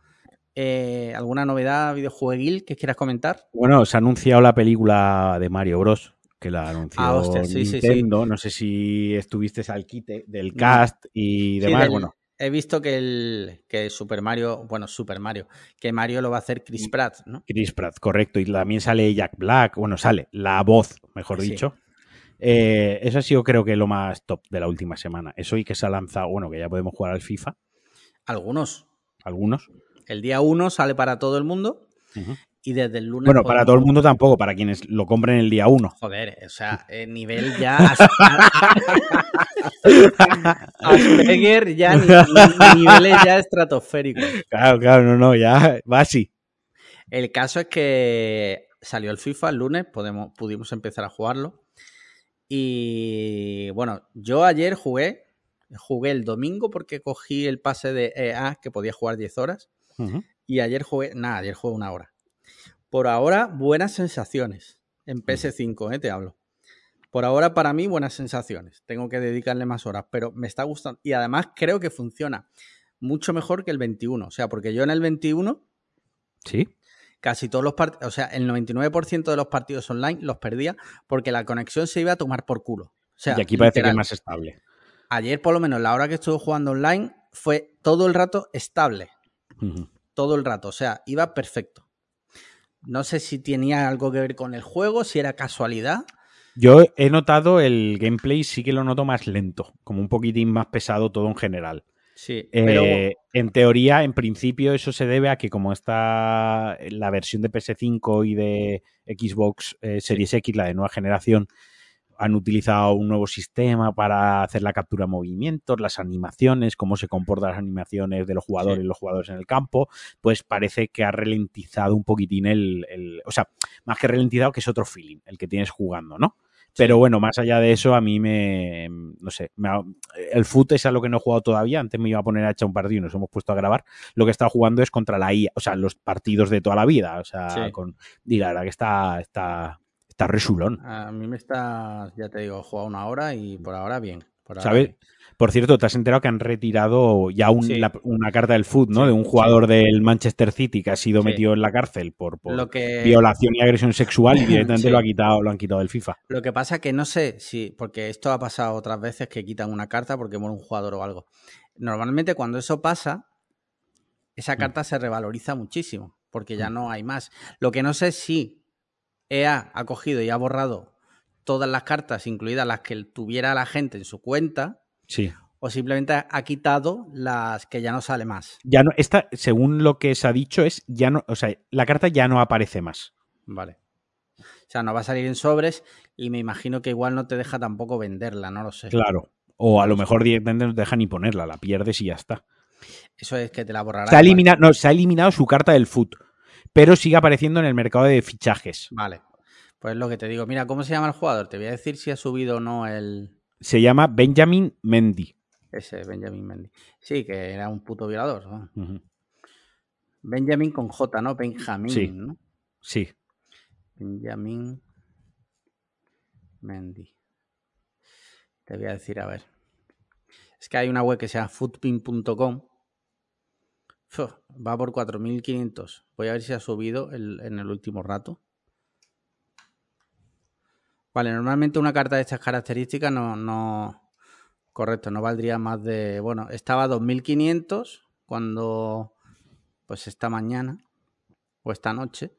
Speaker 1: Eh, ¿Alguna novedad videojueguil que quieras comentar?
Speaker 2: Bueno, se ha anunciado la película de Mario Bros. que la anunció
Speaker 1: Ah, hostia, sí, sí, sí.
Speaker 2: Nintendo. No sé si estuviste al quite del cast y demás.
Speaker 1: del-
Speaker 2: Bueno,
Speaker 1: He visto que el que Super Mario, bueno, Super Mario, que Mario lo va a hacer Chris Pratt, ¿no?
Speaker 2: Chris Pratt, correcto. Y también sale Jack Black. Bueno, sale la voz, mejor
Speaker 1: Sí.
Speaker 2: dicho. Eh, eso ha sido, creo que, lo más top de la última semana. Eso y que se ha lanzado, bueno, que ya podemos jugar al FIFA,
Speaker 1: Algunos.
Speaker 2: algunos.
Speaker 1: El día 1 sale para todo el mundo
Speaker 2: Ujú.
Speaker 1: Y desde el lunes.
Speaker 2: Bueno, para todo el mundo tampoco, para quienes lo compren el día 1.
Speaker 1: Joder, o sea, el nivel ya. Asperger ya ni- ni- niveles ya estratosféricos.
Speaker 2: Claro, claro, no, no, ya va así.
Speaker 1: El caso es que salió el FIFA el lunes, podemos, pudimos empezar a jugarlo. Y bueno, yo ayer jugué, jugué el domingo porque cogí el pase de EA que podía jugar 10 horas. Y ayer jugué, nada, ayer jugué una hora. Por ahora, buenas sensaciones. En PS5, eh, te hablo. Por ahora, para mí, buenas sensaciones. Tengo que dedicarle más horas, pero me está gustando. Y además creo que funciona mucho mejor que el 21. O sea, porque yo en el 21
Speaker 2: Sí.
Speaker 1: casi todos los partidos, o sea, el 99% de los partidos online los perdía porque la conexión se iba a tomar por culo. O sea,
Speaker 2: y aquí parece que es más estable.
Speaker 1: Ayer, por lo menos, la hora que estuve jugando online fue todo el rato estable. Todo el rato. O sea, iba perfecto. No sé si tenía algo que ver con el juego, si era casualidad.
Speaker 2: Yo he notado el gameplay, sí que lo noto más lento, como un poquitín más pesado todo en general.
Speaker 1: Sí, pero
Speaker 2: Eh, en teoría, en principio, eso se debe a que como está la versión de PS5 y de Xbox eh, Series X, la de nueva generación, han utilizado un nuevo sistema para hacer la captura de movimientos, las animaciones, cómo se comportan las animaciones de los jugadores
Speaker 1: Sí.
Speaker 2: y los jugadores en el campo, pues parece que ha ralentizado un poquitín el, el- O sea, más que ralentizado, que es otro feeling, el que tienes jugando, ¿no? Pero bueno, más allá de eso, a mí me. No sé. me ha- el foot es a lo que no he jugado todavía. Antes me iba a poner a echar un partido y nos hemos puesto a grabar. Lo que he estado jugando es contra la IA, o sea, los partidos de toda la vida. O sea,
Speaker 1: Sí.
Speaker 2: con. Y la verdad que está. Está, está resulón.
Speaker 1: a mí me está, ya te digo, jugado una hora y por ahora bien. Por ahora
Speaker 2: ¿Sabes?
Speaker 1: bien.
Speaker 2: Por cierto, te has enterado que han retirado ya un-
Speaker 1: Sí.
Speaker 2: la- una carta del foot, ¿no?
Speaker 1: Sí,
Speaker 2: de un
Speaker 1: sí.
Speaker 2: jugador del Manchester City que ha sido metido en la cárcel por, por
Speaker 1: Lo que,
Speaker 2: violación y agresión sexual y directamente lo, ha quitado, lo han quitado del FIFA.
Speaker 1: Lo que pasa que no sé si, porque esto ha pasado otras veces que quitan una carta porque muere un jugador o algo. Normalmente cuando eso pasa, esa
Speaker 2: Mm.
Speaker 1: carta se revaloriza muchísimo, porque ya no hay más. Lo que no sé es si EA ha cogido y ha borrado todas las cartas, incluidas las que tuviera la gente en su cuenta,
Speaker 2: Sí.
Speaker 1: o simplemente ha quitado las que ya no sale más.
Speaker 2: Ya no, esta, según lo que se ha dicho, es ya no, o sea, la carta ya no aparece más.
Speaker 1: Vale. O sea, no va a salir en sobres y me imagino que igual no te deja tampoco venderla, no lo sé.
Speaker 2: Claro. O a lo mejor directamente no te deja ni ponerla, la pierdes y ya está.
Speaker 1: Eso es que te la borrará.
Speaker 2: Se ha, eliminado, no, se ha eliminado su carta del foot, pero sigue apareciendo en el mercado de fichajes.
Speaker 1: Vale. Pues lo que te digo. Mira, ¿cómo se llama el jugador? Te voy a decir si ha subido o no el.
Speaker 2: Se llama Benjamin Mendy.
Speaker 1: Ese, Benjamin Mendy. Sí, que era un puto violador. Benjamin con J, ¿no? Benjamin,
Speaker 2: Sí.
Speaker 1: ¿no?
Speaker 2: Sí.
Speaker 1: Benjamin Mendy. Te voy a decir, a ver. Es que hay una web que se llama footpin.com. Va por 4.500. Voy a ver si ha subido el- en el último rato. Vale, normalmente una carta de estas características no, no... Correcto, no valdría más de... Bueno, estaba a 2.500 cuando... Pues esta mañana o esta noche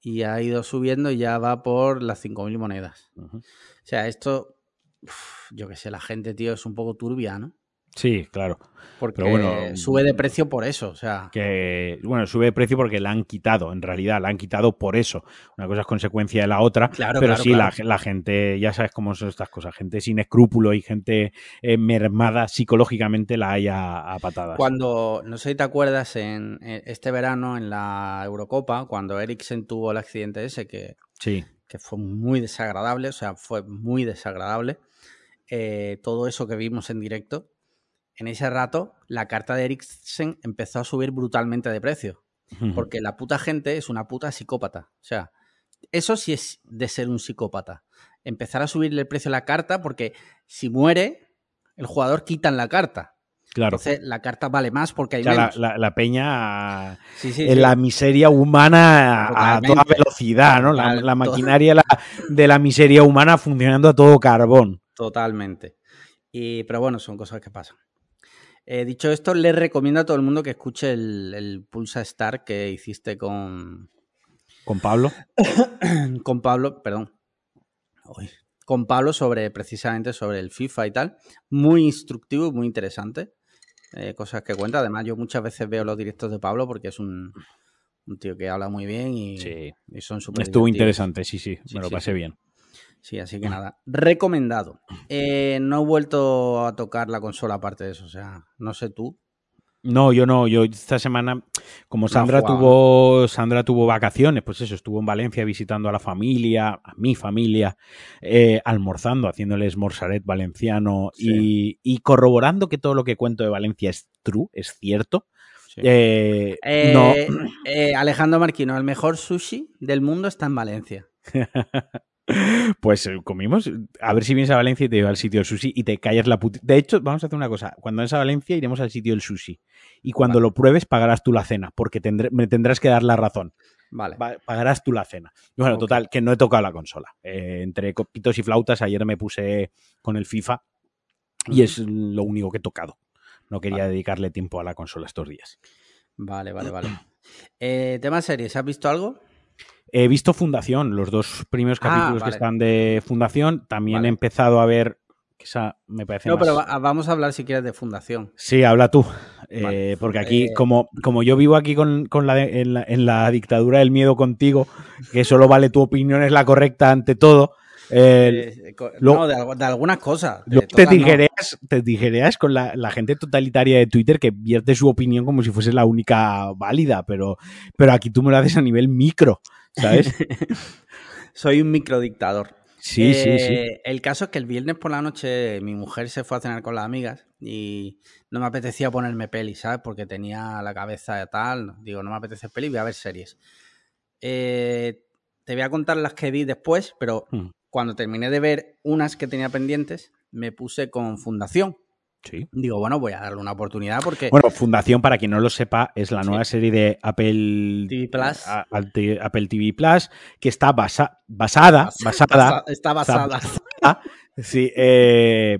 Speaker 1: y ha ido subiendo y ya va por las 5.000 monedas. O sea, esto, uf, yo qué sé, la gente, tío, es un poco turbia, ¿no?
Speaker 2: Sí, claro.
Speaker 1: Porque
Speaker 2: Pero bueno,
Speaker 1: sube de precio por eso, o sea,
Speaker 2: Que, bueno, sube de precio porque la han quitado, en realidad, la han quitado por eso. Una cosa es consecuencia de la otra,
Speaker 1: Claro,
Speaker 2: pero
Speaker 1: claro,
Speaker 2: sí,
Speaker 1: claro.
Speaker 2: La, la gente, ya sabes cómo son estas cosas, gente sin escrúpulo y gente eh, mermada psicológicamente la hay a, a patadas.
Speaker 1: cuando, no sé si te acuerdas, en eh, este verano en la Eurocopa, cuando Eriksen tuvo el accidente ese, que,
Speaker 2: Sí,
Speaker 1: que fue muy desagradable, o sea, fue muy desagradable, eh, todo eso que vimos en directo, en ese rato la carta de Eriksen empezó a subir brutalmente de precio. Porque la puta gente es una puta psicópata. O sea, eso sí es de ser un psicópata. Empezar a subirle el precio a la carta porque si muere, el jugador quitan la carta.
Speaker 2: Claro.
Speaker 1: Entonces la carta vale más porque hay
Speaker 2: O sea, la,
Speaker 1: menos.
Speaker 2: la- la peña
Speaker 1: Sí, sí,
Speaker 2: en
Speaker 1: sí.
Speaker 2: la miseria humana a- a toda velocidad, ¿no? La, la maquinaria de la miseria humana funcionando a todo carbón.
Speaker 1: Totalmente. Y, pero bueno, son cosas que pasan. Eh, dicho esto, les recomiendo a todo el mundo que escuche el, el Pulsa Star que hiciste con,
Speaker 2: Con Pablo.
Speaker 1: con Pablo, perdón. Uy. Con Pablo sobre precisamente sobre el FIFA y tal. Muy instructivo y muy interesante. Eh, cosas que cuenta. Además, yo muchas veces veo los directos de Pablo porque es un, un tío que habla muy bien y,
Speaker 2: Sí.
Speaker 1: y son súper
Speaker 2: Estuvo interesante, sí, sí.
Speaker 1: Sí,
Speaker 2: Me lo
Speaker 1: sí,
Speaker 2: pasé bien.
Speaker 1: Sí, así que nada. Recomendado. Eh, no he vuelto a tocar la consola aparte de eso. O sea, no sé tú.
Speaker 2: No, yo no, yo esta semana, como Sandra tuvo, Sandra tuvo vacaciones, pues eso, estuvo en Valencia visitando a la familia, a mi familia, eh, almorzando, haciéndoles morsaret valenciano y, y corroborando que todo lo que cuento de Valencia es true, es cierto.
Speaker 1: Sí.
Speaker 2: Eh, no,
Speaker 1: Alejandro Marquino, el mejor sushi del mundo está en Valencia.
Speaker 2: Pues eh, comimos. A ver si vienes a Valencia y te llevo al sitio del sushi y te callas la puta. De hecho, vamos a hacer una cosa. Cuando vienes a Valencia, iremos al sitio del sushi. Y cuando
Speaker 1: Vale.
Speaker 2: lo pruebes, pagarás tú la cena, porque tendré- me tendrás que dar la razón.
Speaker 1: Vale.
Speaker 2: Va- pagarás tú la cena. Y bueno, total, que no he tocado la consola. Eh, entre copitos y flautas, ayer me puse con el FIFA y es lo único que he tocado. No quería
Speaker 1: Vale.
Speaker 2: dedicarle tiempo a la consola estos días.
Speaker 1: Vale, vale, vale. Eh, tema series, ¿has visto algo?
Speaker 2: He visto Fundación, los dos primeros
Speaker 1: Ah,
Speaker 2: capítulos
Speaker 1: vale.
Speaker 2: que están de Fundación. También
Speaker 1: Vale.
Speaker 2: he empezado a ver. Esa me parece
Speaker 1: No,
Speaker 2: más-
Speaker 1: pero va- vamos a hablar si quieres de Fundación.
Speaker 2: Sí, habla tú.
Speaker 1: Vale.
Speaker 2: Eh, porque aquí,
Speaker 1: Eh,
Speaker 2: como, como yo vivo aquí con, con la, de- en, la, en la dictadura del miedo contigo, que solo vale tu opinión es la correcta ante todo, eh, lo-
Speaker 1: no, de, de algunas cosas. de
Speaker 2: te
Speaker 1: no.
Speaker 2: tijereas, te tijereas con la, la gente totalitaria de Twitter que vierte su opinión como si fuese la única válida, pero, pero aquí tú me lo haces a nivel micro, ¿sabes?
Speaker 1: Soy un microdictador.
Speaker 2: Sí, sí, sí.
Speaker 1: Eh, El caso es que el viernes por la noche mi mujer se fue a cenar con las amigas y no me apetecía ponerme peli, ¿sabes? Porque tenía la cabeza tal. Digo, no me apetece peli, voy a ver series. Eh, te voy a contar las que vi después, pero
Speaker 2: Hmm.
Speaker 1: cuando terminé de ver unas que tenía pendientes, me puse con Fundación.
Speaker 2: Sí.
Speaker 1: Digo, bueno, voy a darle una oportunidad porque
Speaker 2: Bueno, Fundación, para quien no lo sepa, es la
Speaker 1: Sí.
Speaker 2: nueva serie de Apple
Speaker 1: TV Plus.
Speaker 2: a- Apple TV Plus, que está basa- basada,
Speaker 1: Basa-
Speaker 2: basada,
Speaker 1: basa- está basada.
Speaker 2: sí, eh,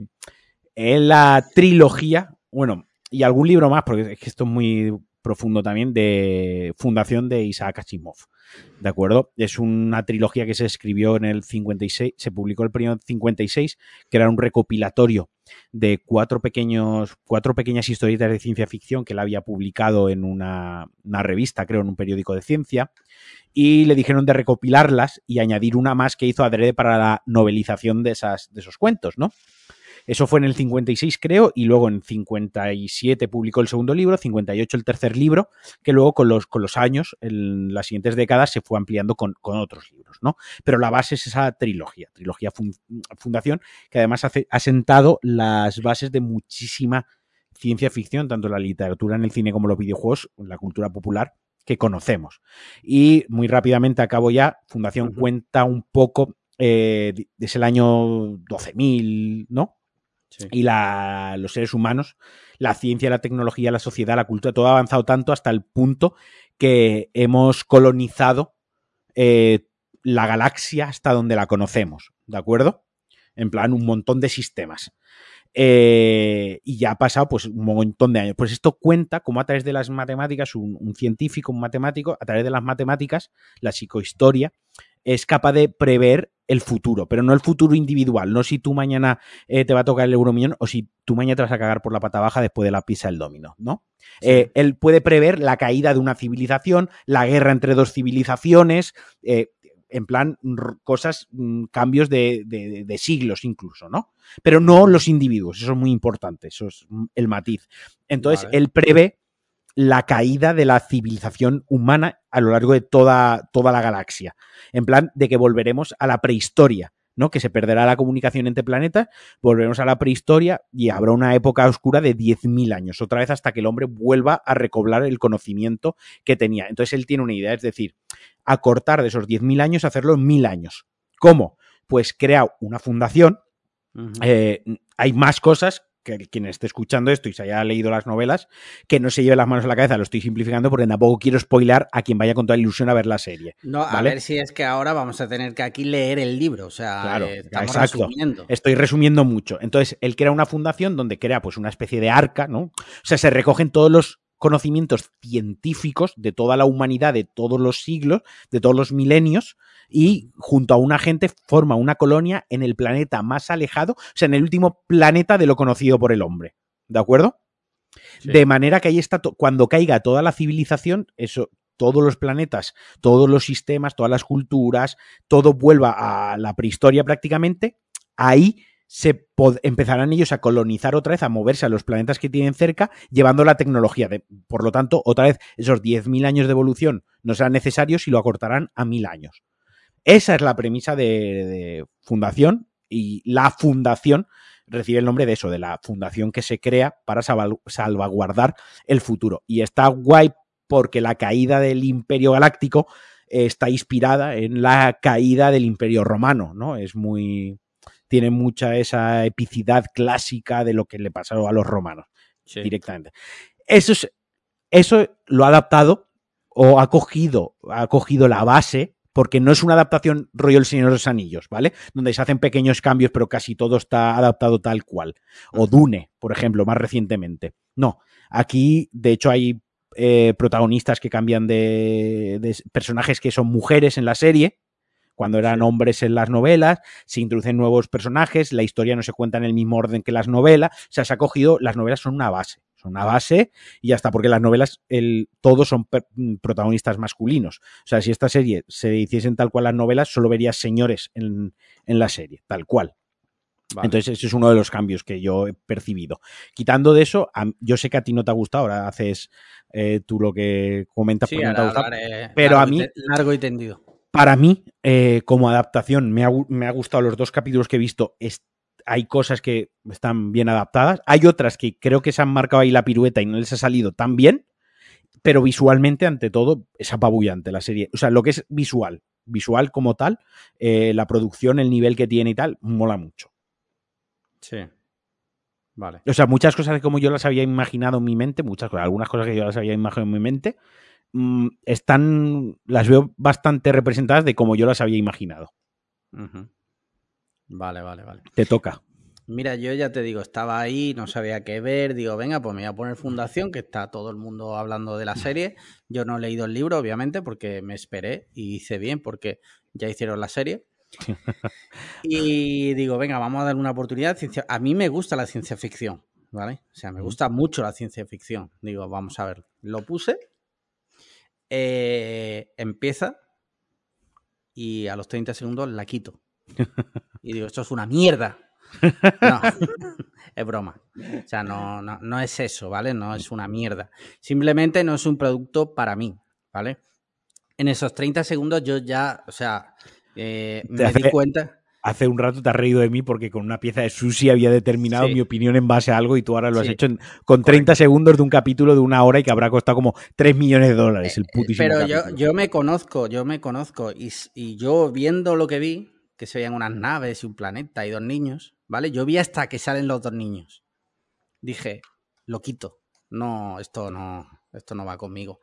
Speaker 2: en la trilogía, bueno, y algún libro más, porque es que esto es muy profundo también, de Fundación de Isaac Asimov. ¿De acuerdo? Es una trilogía que se escribió en el 56, se publicó el en 56, que era un recopilatorio de cuatro pequeños, cuatro pequeñas historietas de ciencia ficción que él había publicado en una, una revista, creo, en un periódico de ciencia, y le dijeron de recopilarlas y añadir una más que hizo adrede para la novelización de, esas, de esos cuentos, ¿no? Eso fue en el 56, creo, y luego en 57 publicó el segundo libro, 58 el tercer libro, que luego con los, con los años, en las siguientes décadas, se fue ampliando con, con otros libros, ¿no? Pero la base es esa trilogía, trilogía fun- Fundación, que además hace- ha sentado las bases de muchísima ciencia ficción, tanto la literatura, en el cine como los videojuegos, en la cultura popular que conocemos. Y muy rápidamente acabo ya, Fundación cuenta un poco, eh, es el año 12.000, ¿no? Y la, los seres humanos, la ciencia, la tecnología, la sociedad, la cultura, todo ha avanzado tanto hasta el punto que hemos colonizado eh, la galaxia hasta donde la conocemos, ¿de acuerdo? En plan, un montón de sistemas. Eh, y ya ha pasado pues un montón de años. Pues esto cuenta como a través de las matemáticas, un científico, un matemático, a través de las matemáticas, la psicohistoria, es capaz de prever el futuro, pero no el futuro individual, no si tú mañana eh, te va a tocar el euromillón o si tú mañana te vas a cagar por la pata baja después de la pizza del domino, ¿no?
Speaker 1: Sí.
Speaker 2: Eh, él puede prever la caída de una civilización, la guerra entre dos civilizaciones, eh, en plan cosas, mm, cambios de, de- de siglos incluso, ¿no? Pero no los individuos, eso es muy importante, eso es mm, el matiz. Entonces,
Speaker 1: Vale.
Speaker 2: él prevé la caída de la civilización humana a lo largo de toda, toda la galaxia. En plan de que volveremos a la prehistoria, ¿no? Que se perderá la comunicación entre planetas, volveremos a la prehistoria y habrá una época oscura de 10.000 años, otra vez hasta que el hombre vuelva a recobrar el conocimiento que tenía. Entonces él tiene una idea, es decir, acortar de esos 10.000 años, hacerlo en 1.000 años. ¿Cómo? Pues crea una fundación eh, hay más cosas que quien esté escuchando esto y se haya leído las novelas, que no se lleve las manos a la cabeza, lo estoy simplificando porque tampoco quiero spoilar a quien vaya con toda la ilusión a ver la serie.
Speaker 1: No, a ver si es que ahora vamos a tener que aquí leer el libro, o sea,
Speaker 2: claro,
Speaker 1: eh, estamos
Speaker 2: exacto.
Speaker 1: resumiendo.
Speaker 2: Estoy resumiendo mucho. Entonces, él crea una fundación donde crea pues una especie de arca, ¿no? O sea, se recogen todos los conocimientos científicos de toda la humanidad, de todos los siglos, de todos los milenios, y junto a una gente forma una colonia en el planeta más alejado, o sea, en el último planeta de lo conocido por el hombre. ¿De acuerdo?
Speaker 1: Sí.
Speaker 2: De manera que ahí está, cuando caiga toda la civilización, eso, todos los planetas, todos los sistemas, todas las culturas, todo vuelva a la prehistoria prácticamente, ahí se empezarán ellos a colonizar otra vez, a moverse a los planetas que tienen cerca, llevando la tecnología. De, por lo tanto, otra vez, esos 10.000 años de evolución no serán necesarios y lo acortarán a 1.000 años. Esa es la premisa de, de fundación y la fundación recibe el nombre de eso, de la fundación que se crea para salva- salvaguardar el futuro. Y está guay porque la caída del imperio galáctico está inspirada en la caída del imperio romano, ¿no? Es muy... tiene mucha esa epicidad clásica de lo que le pasó a los romanos
Speaker 1: Sí.
Speaker 2: directamente. Eso, es, eso lo ha adaptado o ha cogido, ha cogido la base, porque no es una adaptación rollo El Señor de los Anillos, ¿vale? Donde se hacen pequeños cambios, pero casi todo está adaptado tal cual. O Dune, por ejemplo, más recientemente. No, aquí de hecho hay eh, protagonistas que cambian de, de personajes que son mujeres en la serie, cuando eran
Speaker 1: Sí.
Speaker 2: hombres en las novelas, se introducen nuevos personajes, la historia no se cuenta en el mismo orden que las novelas, o sea, se ha cogido, las novelas son una base, son una base y ya está, porque las novelas el, todos son mm, protagonistas masculinos. O sea, si esta serie se hiciesen tal cual las novelas, solo verías señores en, en la serie, tal cual.
Speaker 1: Vale.
Speaker 2: Entonces, ese es uno de los cambios que yo he percibido. Quitando de eso, a- yo sé que a ti no te ha gustado, ahora haces eh, tú lo que comentas
Speaker 1: Sí,
Speaker 2: no gustado.
Speaker 1: hablaré
Speaker 2: Pero a mí-
Speaker 1: largo y tendido.
Speaker 2: Para mí, eh, como adaptación, me ha, me ha gustado los dos capítulos que he visto. Es- hay cosas que están bien adaptadas. Hay otras que creo que se han marcado ahí la pirueta y no les ha salido tan bien. Pero visualmente, ante todo, es apabullante la serie. O sea, lo que es visual, visual como tal, eh, la producción, el nivel que tiene y tal, mola mucho.
Speaker 1: Sí. Vale.
Speaker 2: O sea, muchas cosas como yo las había imaginado en mi mente, muchas cosas, algunas cosas que yo las había imaginado en mi mente, mm, están, las veo bastante representadas de como yo las había imaginado.
Speaker 1: Ujú. Vale, vale, vale.
Speaker 2: Te toca.
Speaker 1: Mira, yo ya te digo, estaba ahí, no sabía qué ver, digo, venga, pues me voy a poner Fundación, que está todo el mundo hablando de la serie. Yo no he leído el libro, obviamente, porque me esperé y hice bien, porque ya hicieron la serie. Y digo, venga, vamos a darle una oportunidad. A mí me gusta la ciencia ficción, ¿vale? O sea, me gusta mucho la ciencia ficción. Digo, vamos a ver, lo puse, eh, empieza y a los 30 segundos la quito. Y digo, esto es una mierda. No, es broma. O sea, no, no, no es eso, ¿vale? No es una mierda. Simplemente no es un producto para mí, ¿vale? En esos 30 segundos yo ya, o sea, eh, me
Speaker 2: hace-
Speaker 1: di cuenta.
Speaker 2: Hace un rato te has reído de mí porque con una pieza de sushi había determinado
Speaker 1: Sí.
Speaker 2: mi opinión en base a algo y tú ahora lo has
Speaker 1: Sí.
Speaker 2: hecho en- con 30 segundos de un capítulo de una hora y que habrá costado como 3 millones de dólares el putísimo
Speaker 1: Pero yo, yo me conozco, yo me conozco. Y yo viendo lo que vi, que se veían unas naves y un planeta y dos niños, ¿vale? Yo vi hasta que salen los dos niños. Dije, lo quito. No, esto no, esto no va conmigo.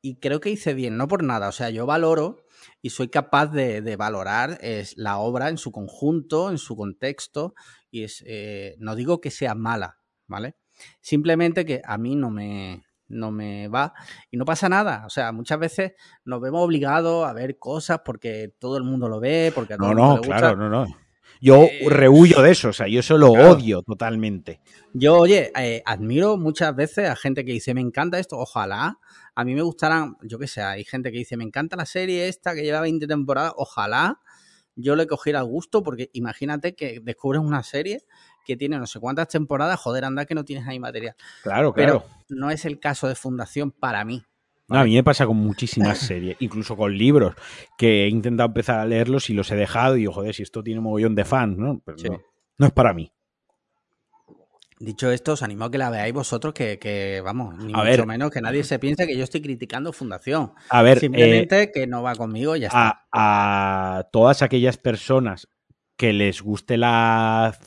Speaker 1: Y creo que hice bien, no por nada. O sea, yo valoro y soy capaz de, de valorar es, la obra en su conjunto, en su contexto. Y es, eh, no digo que sea mala, ¿vale? Simplemente que a mí no me, no me va y no pasa nada. O sea, muchas veces nos vemos obligados a ver cosas porque todo el mundo lo ve, porque a todo
Speaker 2: No,
Speaker 1: el mundo
Speaker 2: no,
Speaker 1: le gusta.
Speaker 2: claro, no, no. Yo
Speaker 1: Eh,
Speaker 2: rehuyo de eso, o sea, yo eso lo
Speaker 1: claro.
Speaker 2: odio totalmente.
Speaker 1: Yo, oye, eh, admiro muchas veces a gente que dice, me encanta esto, ojalá a mí me gustaran, yo qué sé, hay gente que dice, me encanta la serie esta que lleva 20 temporadas, ojalá yo le cogiera gusto, porque imagínate que descubres una serie que tiene no sé cuántas temporadas, joder, anda que no tienes ahí material.
Speaker 2: Claro,
Speaker 1: Pero
Speaker 2: claro.
Speaker 1: no es el caso de Fundación para mí.
Speaker 2: No, a mí me pasa con muchísimas series, incluso con libros, que he intentado empezar a leerlos y los he dejado y digo, joder, si esto tiene mogollón de fans, ¿no? Pero
Speaker 1: Sí.
Speaker 2: no, no es para mí.
Speaker 1: Dicho esto, os animo a que la veáis vosotros, que, que, vamos, ni
Speaker 2: A
Speaker 1: mucho
Speaker 2: ver.
Speaker 1: menos que nadie se piense que yo estoy criticando Fundación.
Speaker 2: A ver, eh,
Speaker 1: Simplemente que no va conmigo y ya está.
Speaker 2: a, a todas aquellas personas que les guste la,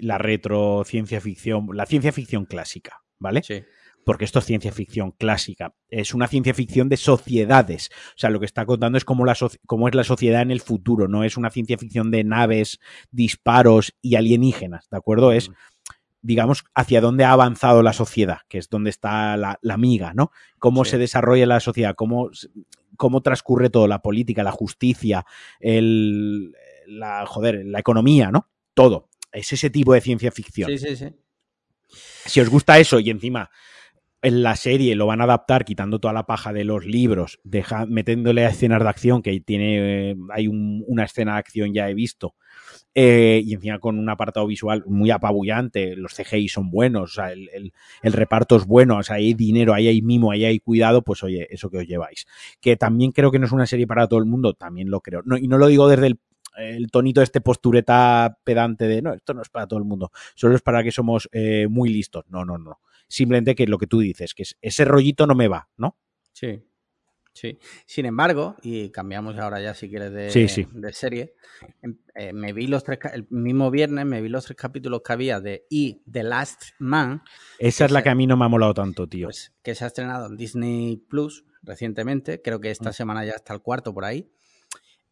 Speaker 2: la retro ciencia ficción, la ciencia ficción clásica, ¿vale?
Speaker 1: Sí.
Speaker 2: Porque esto es ciencia ficción clásica. Es una ciencia ficción de sociedades. O sea, lo que está contando es cómo, la cómo es la sociedad en el futuro. No es una ciencia ficción de naves, disparos y alienígenas, ¿de acuerdo? Es
Speaker 1: Mm.
Speaker 2: digamos, hacia dónde ha avanzado la sociedad, que es donde está la, la miga, ¿no? Cómo
Speaker 1: Sí.
Speaker 2: se desarrolla la sociedad, cómo, cómo transcurre todo, la política, la justicia, el, la, joder, la economía, ¿no? Todo. Es ese tipo de ciencia ficción.
Speaker 1: Sí, sí, sí.
Speaker 2: Si os gusta eso y encima en la serie lo van a adaptar quitando toda la paja de los libros, deja, metiéndole a escenas de acción, que tiene, eh, hay un, una escena de acción ya he visto, eh, y encima con un apartado visual muy apabullante, los CGI son buenos, o sea, el, el, el, reparto es bueno, o sea, hay dinero, ahí hay mimo, ahí hay cuidado, pues oye, eso que os lleváis. Que también creo que no es una serie para todo el mundo, también lo creo. No, y no lo digo desde el, el tonito de este postureta pedante de no, esto no es para todo el mundo, solo es para que somos eh, muy listos. No, no, no. Simplemente que lo que tú dices, que es, ese rollito no me va, ¿no?
Speaker 1: Sí. Sí. Sin embargo, y cambiamos ahora ya si quieres de,
Speaker 2: sí, sí.
Speaker 1: de serie, eh, me vi los tres, el mismo viernes me vi los tres capítulos que había de E, The Last Man.
Speaker 2: Esa es la que a mí no me ha molado tanto, tío.
Speaker 1: Pues, que se ha estrenado en Disney Plus recientemente, creo que esta mm. semana ya está el cuarto por ahí.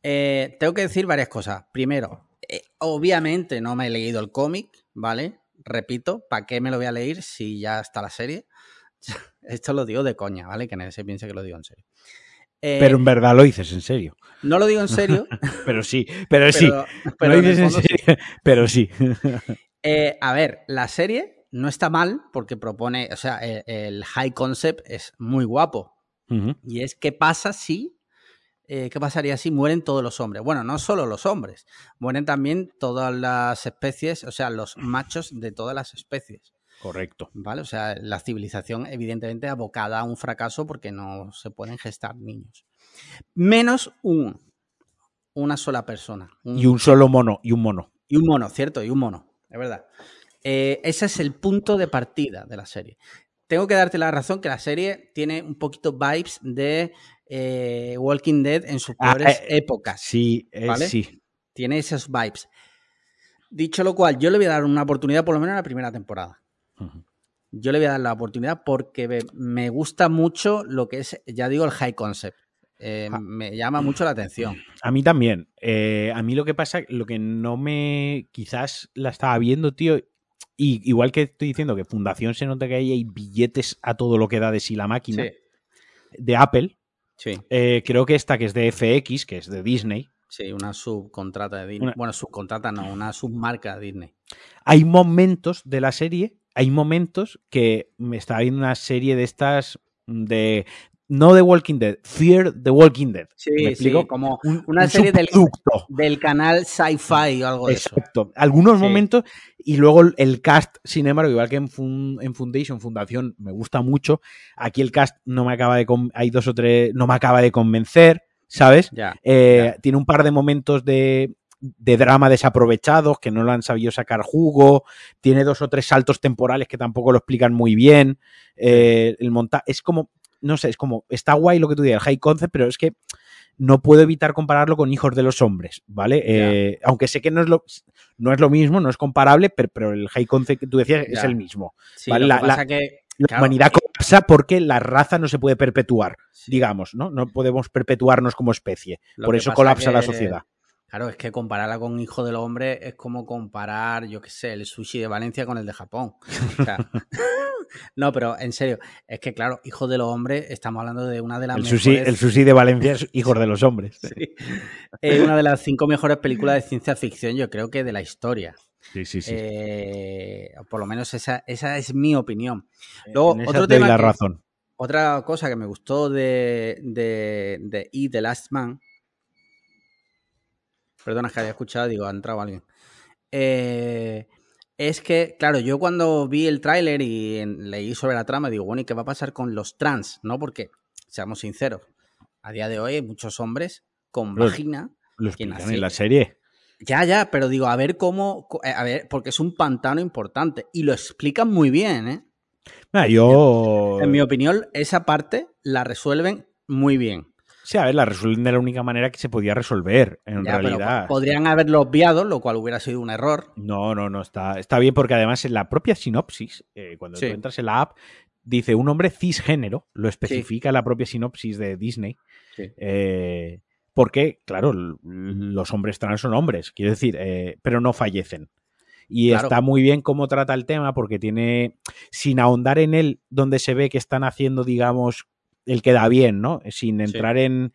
Speaker 1: Eh, tengo que decir varias cosas. Primero, eh, obviamente no me he leído el cómic, ¿vale? Repito, ¿para qué me lo voy a leer si ya está la serie? Esto lo digo de coña, ¿vale? Que nadie se piense que lo digo en serio.
Speaker 2: Eh, pero en verdad lo dices en serio.
Speaker 1: No lo digo en serio.
Speaker 2: pero sí, pero, pero sí. Pero lo dices en, en serio, sí. pero sí.
Speaker 1: A ver, la serie no está mal porque propone, o sea, el, el high concept es muy guapo.
Speaker 2: Uh -huh.
Speaker 1: Y es qué pasa si, eh, qué pasaría si mueren todos los hombres. Bueno, no solo los hombres, mueren también todas las especies, o sea, los machos de todas las especies.
Speaker 2: Correcto.
Speaker 1: ¿Vale? O sea, la civilización evidentemente abocada a un fracaso porque no se pueden gestar niños. Menos un, una sola persona.
Speaker 2: Un, y un solo mono, y un mono.
Speaker 1: Y un mono, cierto, y un mono, es verdad. Eh, ese es el punto de partida de la serie. Tengo que darte la razón que la serie tiene un poquito vibes de eh, Walking Dead en sus peores
Speaker 2: ah,
Speaker 1: eh, épocas.
Speaker 2: Sí,
Speaker 1: ¿vale?
Speaker 2: sí.
Speaker 1: Tiene esos vibes. Dicho lo cual, yo le voy a dar una oportunidad por lo menos en la primera temporada.
Speaker 2: Uh -huh.
Speaker 1: Yo le voy a dar la oportunidad porque me gusta mucho lo que es, ya digo, el high concept. Eh, me llama mucho la atención.
Speaker 2: A mí también. Eh, a mí lo que pasa, lo que no me. Quizás la estaba viendo, tío. Y igual que estoy diciendo que Fundación se nota que ahí hay billetes a todo lo que da de sí la máquina.
Speaker 1: Sí.
Speaker 2: De Apple.
Speaker 1: Sí,
Speaker 2: Eh, creo que esta que es de FX, que es de Disney.
Speaker 1: sí, una subcontrata de Disney.
Speaker 2: Una-
Speaker 1: Bueno, subcontrata no, una submarca de Disney.
Speaker 2: Hay momentos de la serie, hay momentos que me estaba viendo una serie de estas de no de Walking Dead, Fear the Walking Dead.
Speaker 1: Sí,
Speaker 2: ¿Me
Speaker 1: sí,
Speaker 2: explico?
Speaker 1: como
Speaker 2: Un-
Speaker 1: una
Speaker 2: un
Speaker 1: serie del, del canal Sci-Fi o algo de eso.
Speaker 2: Exacto. Algunos
Speaker 1: Sí.
Speaker 2: momentos y luego el- cast, sin embargo, igual que en, Fun- en Foundation, Fundación, me gusta mucho. Aquí el cast no me acaba de hay dos o tres, no me acaba de convencer, ¿sabes?
Speaker 1: Ya.
Speaker 2: Eh, tiene un par de momentos de, de drama desaprovechados que no lo han sabido sacar jugo. Tiene dos o tres saltos temporales que tampoco lo explican muy bien. Eh, el monta es como, no sé, es como, está guay lo que tú dices, el high concept, pero es que no puedo evitar compararlo con Hijos de los Hombres, ¿vale? Eh, aunque sé que no es lo, no es lo mismo, no es comparable, pero, pero el high concept que tú decías es el mismo.
Speaker 1: Sí,
Speaker 2: Vale,
Speaker 1: lo
Speaker 2: la-
Speaker 1: que pasa
Speaker 2: la-
Speaker 1: que
Speaker 2: La
Speaker 1: Claro,
Speaker 2: humanidad
Speaker 1: y-
Speaker 2: colapsa porque la raza no se puede perpetuar,
Speaker 1: sí,
Speaker 2: digamos, ¿no? No podemos perpetuarnos como especie.
Speaker 1: lo
Speaker 2: Por eso colapsa la sociedad.
Speaker 1: Claro, es que compararla con Hijo del Hombre es como comparar, yo qué sé, el sushi de Valencia con el de Japón. O sea, no, pero en serio, es que claro, Hijo de los Hombres, estamos hablando de una de las
Speaker 2: El
Speaker 1: mejores...
Speaker 2: sushi, el sushi de Valencia es Hijos de los Hombres.
Speaker 1: Sí. Es una de las cinco mejores películas de ciencia ficción, yo creo que de la historia.
Speaker 2: Sí, sí, sí.
Speaker 1: Eh, por lo menos esa, esa es mi opinión. luego,
Speaker 2: En esa
Speaker 1: otro tema
Speaker 2: la
Speaker 1: que-
Speaker 2: razón.
Speaker 1: Otra cosa que me gustó de, de, de E The Last Man. Perdona, es que había escuchado, digo, ha entrado alguien. Eh, es que, claro, yo cuando vi el tráiler y en- leí sobre la trama, digo, bueno, ¿y qué va a pasar con los trans? ¿No? Porque, seamos sinceros, a día de hoy hay muchos hombres con
Speaker 2: Los-
Speaker 1: vagina.
Speaker 2: Lo
Speaker 1: ¿Quién
Speaker 2: explican
Speaker 1: hace?
Speaker 2: en la serie.
Speaker 1: Ya, ya, pero digo, a ver cómo. eh, A ver, porque es un pantano importante. Y lo explican muy bien, ¿eh?
Speaker 2: Yo.
Speaker 1: En mi opinión, esa parte la resuelven muy bien.
Speaker 2: Sí, a ver, la resolución de la única manera que se podía resolver, en
Speaker 1: Ya,
Speaker 2: realidad.
Speaker 1: podrían haberlo obviado, lo cual hubiera sido un error.
Speaker 2: No, no, no, está, está bien porque además en la propia sinopsis, eh, cuando
Speaker 1: Sí.
Speaker 2: tú entras en la app, dice un hombre cisgénero, lo especifica la propia sinopsis de Disney,
Speaker 1: Sí.
Speaker 2: eh, porque, claro, los hombres trans son hombres, quiero decir, eh, pero no fallecen. Y
Speaker 1: Claro.
Speaker 2: está muy bien cómo trata el tema porque tiene, sin ahondar en él, donde se ve que están haciendo, digamos, el que da bien, ¿no? Sin entrar en,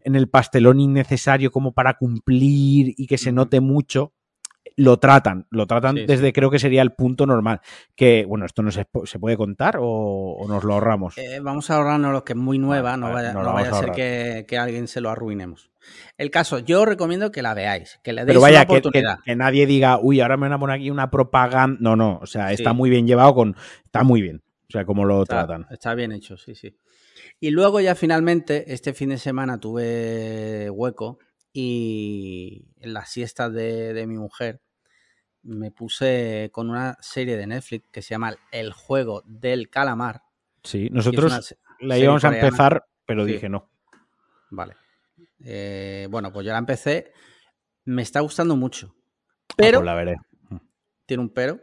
Speaker 2: en el pastelón innecesario como para cumplir y que se note mucho, lo tratan, lo tratan
Speaker 1: Sí, sí.
Speaker 2: desde creo que sería el punto normal. Que, bueno, esto no se, se puede contar o, o nos lo ahorramos.
Speaker 1: Eh, vamos a ahorrarnos lo que es muy nueva, no vaya, no vaya a ser que, que alguien se lo arruinemos. El caso, yo recomiendo que la veáis, que le deis
Speaker 2: Pero vaya,
Speaker 1: una
Speaker 2: que, que-
Speaker 1: oportunidad.
Speaker 2: que nadie diga, uy, ahora me van a poner aquí una propaganda. No, no, o sea, está
Speaker 1: Sí.
Speaker 2: muy bien llevado con. Está muy bien. O sea, como lo
Speaker 1: Está,
Speaker 2: tratan.
Speaker 1: está bien hecho, sí, sí. Y luego ya finalmente, este fin de semana tuve hueco y en las siestas de, de mi mujer me puse con una serie de Netflix que se llama El juego del calamar.
Speaker 2: Sí, nosotros la íbamos a empezar, pero
Speaker 1: Sí.
Speaker 2: dije no.
Speaker 1: Vale. Eh, bueno, pues yo la empecé. Me está gustando mucho.
Speaker 2: Ah,
Speaker 1: Pero
Speaker 2: pues la veré.
Speaker 1: tiene un pero.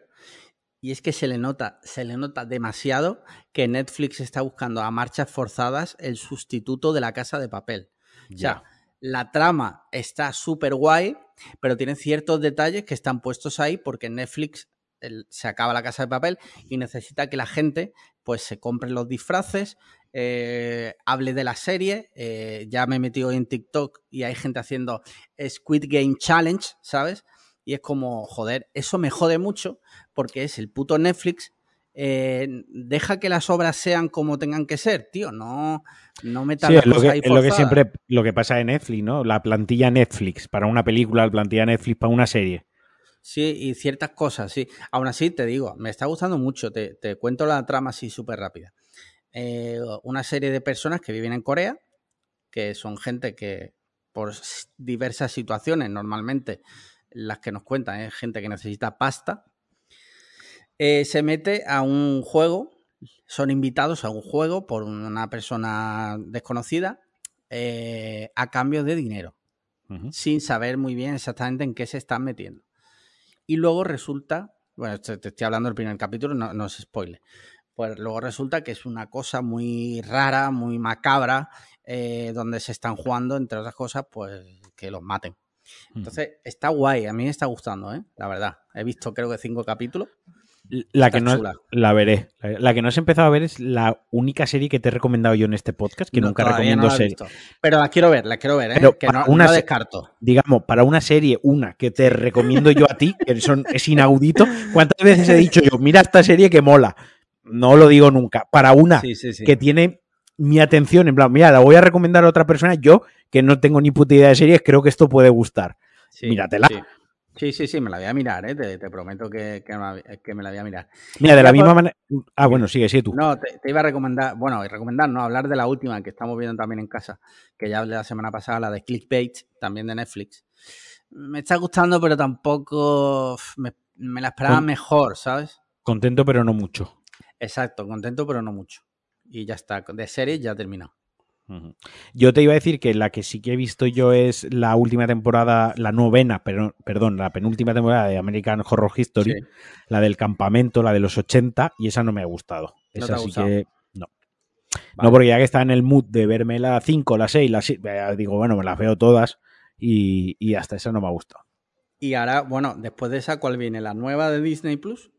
Speaker 1: Y es que se le nota, se le nota demasiado que Netflix está buscando a marchas forzadas el sustituto de la casa de papel. O sea, la trama está súper guay, pero tiene ciertos detalles que están puestos ahí porque Netflix el- se acaba la casa de papel y necesita que la gente pues se compre los disfraces, eh, hable de la serie. eh, ya me he metido en TikTok y hay gente haciendo Squid Game Challenge, ¿sabes? Y es como, joder, eso me jode mucho porque es el puto Netflix. eh, deja que las obras sean como tengan que ser, tío. No, no metas
Speaker 2: Sí,
Speaker 1: las
Speaker 2: es lo,
Speaker 1: cosas
Speaker 2: que,
Speaker 1: ahí
Speaker 2: es lo que siempre lo que pasa en Netflix, ¿no? La plantilla Netflix para una película, la plantilla Netflix para una serie.
Speaker 1: Sí, y ciertas cosas, sí. Aún así, te digo, me está gustando mucho. Te, te cuento la trama así súper rápida. Eh, una serie de personas que viven en Corea, que son gente que por diversas situaciones, normalmente las que nos cuentan es gente que necesita pasta, eh, se mete a un juego, son invitados a un juego por una persona desconocida eh, a cambio de dinero sin saber muy bien exactamente en qué se están metiendo. Y luego resulta, bueno, te, te estoy hablando del primer capítulo, no, no es spoiler. Pues luego resulta que es una cosa muy rara, muy macabra, eh, donde se están jugando, entre otras cosas, pues que los maten. Entonces, está guay, a mí me está gustando, ¿eh? la verdad. He visto creo que cinco capítulos.
Speaker 2: La que no la veré. La, que no has empezado a ver es la única serie que te he recomendado yo en este podcast, que
Speaker 1: No,
Speaker 2: nunca recomiendo
Speaker 1: no la
Speaker 2: series.
Speaker 1: Pero la quiero ver, la quiero ver, ¿eh?
Speaker 2: Pero
Speaker 1: que no,
Speaker 2: una
Speaker 1: no descarto.
Speaker 2: Digamos, para una serie, una que te recomiendo yo a ti, que son, es inaudito, ¿cuántas veces he dicho yo, mira esta serie que mola? No lo digo nunca. Para una
Speaker 1: Sí, sí, sí.
Speaker 2: que tiene mi atención, en plan, mira, la voy a recomendar a otra persona, yo, que no tengo ni puta idea de series, creo que esto puede gustar.
Speaker 1: Sí,
Speaker 2: míratela.
Speaker 1: Sí. sí, sí, me la voy a mirar, ¿eh? te, te prometo que, que me la- que me la voy a mirar.
Speaker 2: Mira, de la
Speaker 1: Ya,
Speaker 2: misma
Speaker 1: pues-
Speaker 2: manera... Ah, bueno, sigue, sigue tú.
Speaker 1: No, te, te iba a recomendar, bueno, y recomendar, no, hablar de la última que estamos viendo también en casa, que ya hablé la semana pasada, la de Clickbait, también de Netflix. Me está gustando, pero tampoco me, me la esperaba
Speaker 2: Con-
Speaker 1: mejor, ¿sabes?
Speaker 2: Contento, pero no mucho.
Speaker 1: Exacto, contento, pero no mucho. Y ya está, de serie ya.
Speaker 2: Ujú. Yo te iba a decir que la que sí que he visto yo es la última temporada, la novena, pero, perdón, la penúltima temporada de American Horror History,
Speaker 1: Sí.
Speaker 2: la del campamento, la de los 80, y esa no me ha gustado.
Speaker 1: ¿No
Speaker 2: esa sí que no.
Speaker 1: Vale.
Speaker 2: No, porque ya que está en el mood de verme la 5, la 6, la 7, digo, bueno, me las veo todas y, y hasta esa no me ha gustado.
Speaker 1: Y ahora, bueno, después de esa, ¿cuál viene? ¿La nueva de Disney Plus?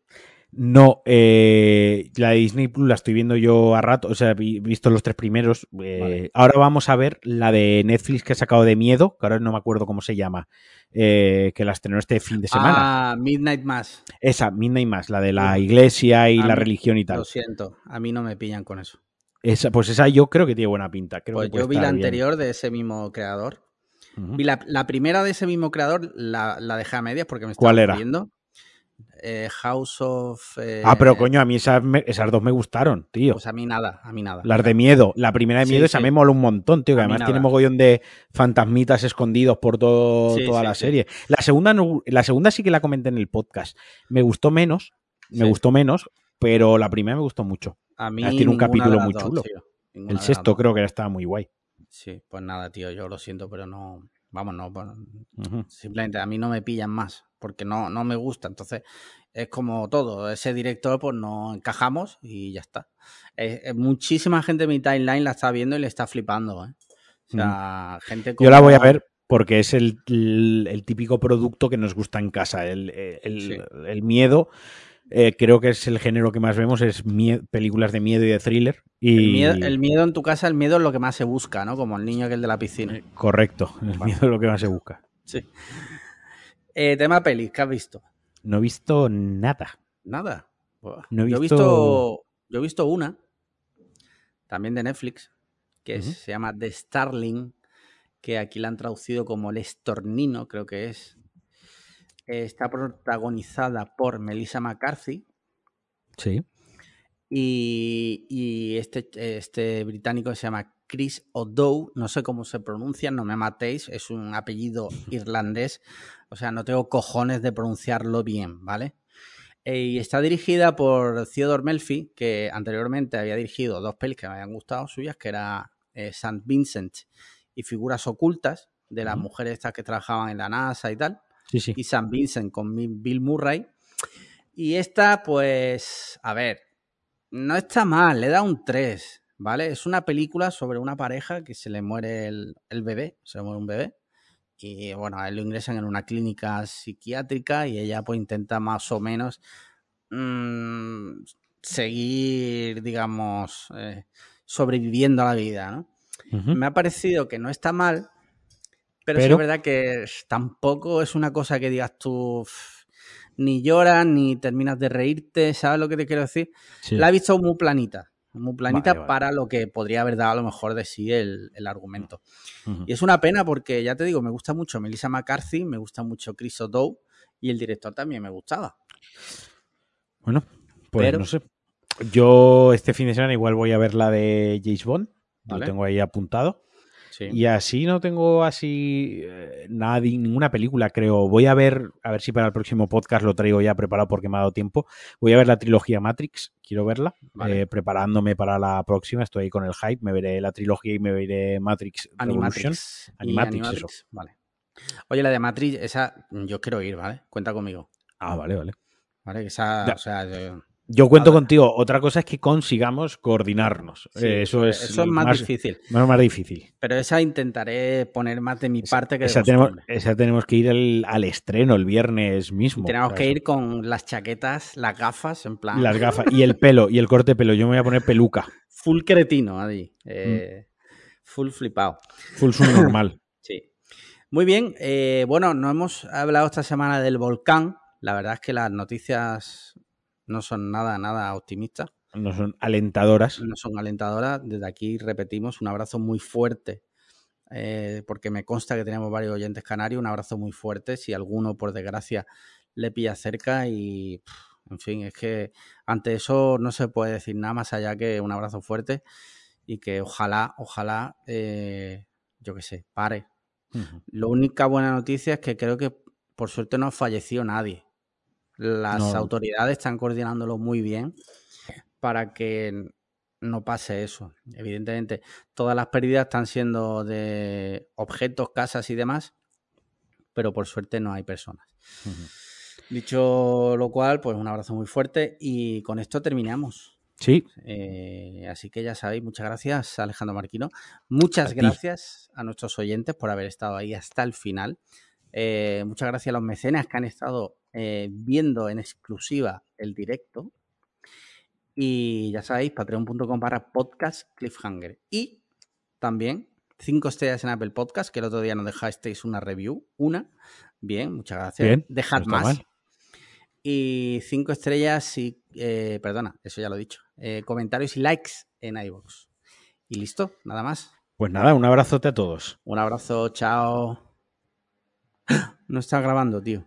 Speaker 2: No, eh, la de Disney Plus la estoy viendo yo a rato, o sea, he visto los tres primeros. eh,
Speaker 1: Vale.
Speaker 2: Ahora vamos a ver la de Netflix que he sacado de miedo, que ahora no me acuerdo cómo se llama, eh, que la estrenó este fin de semana.
Speaker 1: Ah, Midnight Mass.
Speaker 2: Esa, Midnight Mass, la de la iglesia y
Speaker 1: A
Speaker 2: la
Speaker 1: mí-
Speaker 2: religión y tal.
Speaker 1: Lo siento, a mí no me pillan con eso.
Speaker 2: Esa, pues esa yo creo que tiene buena pinta. Creo
Speaker 1: Pues
Speaker 2: que
Speaker 1: yo vi la
Speaker 2: bien.
Speaker 1: anterior de ese mismo creador. Vi la, la primera de ese mismo creador la, la dejé a medias porque me estaba
Speaker 2: ¿Cuál era?
Speaker 1: Eh, House of. eh,
Speaker 2: Ah, pero coño, a mí esas, me- esas dos me gustaron, tío.
Speaker 1: Pues a mí nada, a mí nada.
Speaker 2: Las de miedo. La primera de
Speaker 1: Sí,
Speaker 2: miedo, esa
Speaker 1: sí.
Speaker 2: me mola un montón, tío. Que
Speaker 1: A
Speaker 2: además tiene mogollón de fantasmitas escondidos por todo,
Speaker 1: Sí,
Speaker 2: toda la serie. La segunda, la segunda sí que la comenté en el podcast. Me gustó menos, me gustó menos, pero la primera me gustó mucho.
Speaker 1: A mí
Speaker 2: tiene un capítulo muy
Speaker 1: dos,
Speaker 2: chulo. El sexto creo que estaba muy guay.
Speaker 1: Sí, pues nada, tío, yo lo siento, pero no. Vamos, no. simplemente a mí no me pillan más, porque no, no me gusta. Entonces, es como todo. Ese director, pues no encajamos y ya está. Eh, eh, muchísima gente de mi timeline la está viendo y le está flipando, ¿eh? O sea, gente
Speaker 2: Yo la voy a ver porque es el, el- el típico producto que nos gusta en casa. El, el-
Speaker 1: Sí.
Speaker 2: el miedo, eh, creo que es el género que más vemos, es películas de miedo y de thriller. Y...
Speaker 1: El miedo, el miedo en tu casa, el miedo es lo que más se busca, ¿no? Como el niño aquel de la piscina.
Speaker 2: Correcto, el miedo es lo que más se busca.
Speaker 1: Sí. Eh, tema pelis, ¿qué has visto?
Speaker 2: No he visto nada.
Speaker 1: Nada.
Speaker 2: No he
Speaker 1: Yo he
Speaker 2: visto-
Speaker 1: visto. Yo he visto una, también de Netflix, que es- se llama The Starling, que aquí la han traducido como El Estornino, creo que es. Está protagonizada por Melissa McCarthy
Speaker 2: Sí.
Speaker 1: y, y este, este británico se llama Chris O'Dow, no sé cómo se pronuncia, no me matéis, es un apellido irlandés, o sea, no tengo cojones de pronunciarlo bien, ¿vale? Eh, y está dirigida por Theodore Melfi, que anteriormente había dirigido dos pelis que me habían gustado suyas, que era eh, St. Vincent y Figuras Ocultas, de las mujeres estas que trabajaban en la NASA y tal
Speaker 2: Sí, sí.
Speaker 1: y San Vincent con Bill Murray. Y esta, pues, a ver, no está mal, le da un 3, ¿vale? Es una película sobre una pareja que se le muere el, el bebé, se le muere un bebé. Y bueno, a él lo ingresan en una clínica psiquiátrica y ella pues intenta más o menos mm, seguir, digamos, eh, sobreviviendo a la vida. Me ha parecido que no está mal, pero, sí
Speaker 2: Pero-
Speaker 1: es verdad que tampoco es una cosa que digas tú ni lloras ni terminas de reírte, ¿sabes lo que te quiero decir?
Speaker 2: Sí.
Speaker 1: La he visto muy planita, muy planita
Speaker 2: Vale, vale.
Speaker 1: para lo que podría haber dado a lo mejor de sí el, el argumento.
Speaker 2: Ujú.
Speaker 1: Y es una pena porque, ya te digo, me gusta mucho Melissa McCarthy, me gusta mucho Chris O'Dow y el director también me gustaba.
Speaker 2: Bueno, pues
Speaker 1: Pero-
Speaker 2: no sé. Yo este fin de semana igual voy a ver la de James Bond.
Speaker 1: Vale.
Speaker 2: Lo tengo ahí apuntado.
Speaker 1: Sí.
Speaker 2: Y así no tengo así eh, nada, ninguna película, creo. Voy a ver, a ver si para el próximo podcast lo traigo ya preparado porque me ha dado tiempo. Voy a ver la trilogía Matrix, quiero verla,
Speaker 1: Vale.
Speaker 2: eh, preparándome para la próxima. Estoy ahí con el hype, me veré la trilogía y me veré Matrix.
Speaker 1: Animatrix.
Speaker 2: Animatrix, eso.
Speaker 1: Vale. Oye, la de Matrix, esa yo quiero ir, ¿vale? Cuenta conmigo.
Speaker 2: Ah, vale, vale.
Speaker 1: ¿Vale? Esa,
Speaker 2: Ya.
Speaker 1: o sea, yo-
Speaker 2: Yo cuento contigo. Otra cosa es que consigamos coordinarnos.
Speaker 1: sí,
Speaker 2: Eh, eso es,
Speaker 1: eso es más, difícil.
Speaker 2: más, más difícil.
Speaker 1: Pero esa intentaré poner más de mi parte que de
Speaker 2: Esa tenemos, esa tenemos que ir al, al estreno el viernes mismo.
Speaker 1: Tenemos que ir con las chaquetas, las gafas, en plan.
Speaker 2: Las gafas y el pelo y el corte de pelo. Yo me voy a poner peluca.
Speaker 1: Full cretino, Adi. Eh, Full flipado.
Speaker 2: Full normal.
Speaker 1: Sí. Muy bien. eh, bueno, no hemos hablado esta semana del volcán. La verdad es que las noticias no son nada, nada optimistas.
Speaker 2: No son alentadoras.
Speaker 1: no son alentadoras. Desde aquí repetimos un abrazo muy fuerte, eh, porque me consta que tenemos varios oyentes canarios. Un abrazo muy fuerte. Si alguno, por desgracia, le pilla cerca y, pff, en fin, es que ante eso no se puede decir nada más allá que un abrazo fuerte y que ojalá, ojalá, eh, yo qué sé, pare. La única buena noticia es que creo que por suerte no ha fallecido nadie. Las
Speaker 2: No.
Speaker 1: autoridades están coordinándolo muy bien para que no pase eso. Evidentemente, todas las pérdidas están siendo de objetos, casas y demás, pero por suerte no hay personas. Dicho lo cual, pues un abrazo muy fuerte y con esto terminamos.
Speaker 2: Sí,
Speaker 1: Eh, así que ya sabéis, muchas gracias Alejandro Marquino. Muchas
Speaker 2: A ti.
Speaker 1: gracias a nuestros oyentes por haber estado ahí hasta el final. Eh, muchas gracias a los mecenas que han estado eh, viendo en exclusiva el directo. Y ya sabéis, patreon.com para podcast cliffhanger. Y también cinco estrellas en Apple Podcast, que el otro día nos dejasteis una review. Una. Bien, muchas gracias.
Speaker 2: Bien,
Speaker 1: Dejad
Speaker 2: no
Speaker 1: más.
Speaker 2: mal.
Speaker 1: Y cinco estrellas y. eh, perdona, eso ya lo he dicho. eh, comentarios y likes en iVoox. Y listo, nada más.
Speaker 2: pues nada, un abrazote a todos.
Speaker 1: Un abrazo, chao. No está grabando, tío.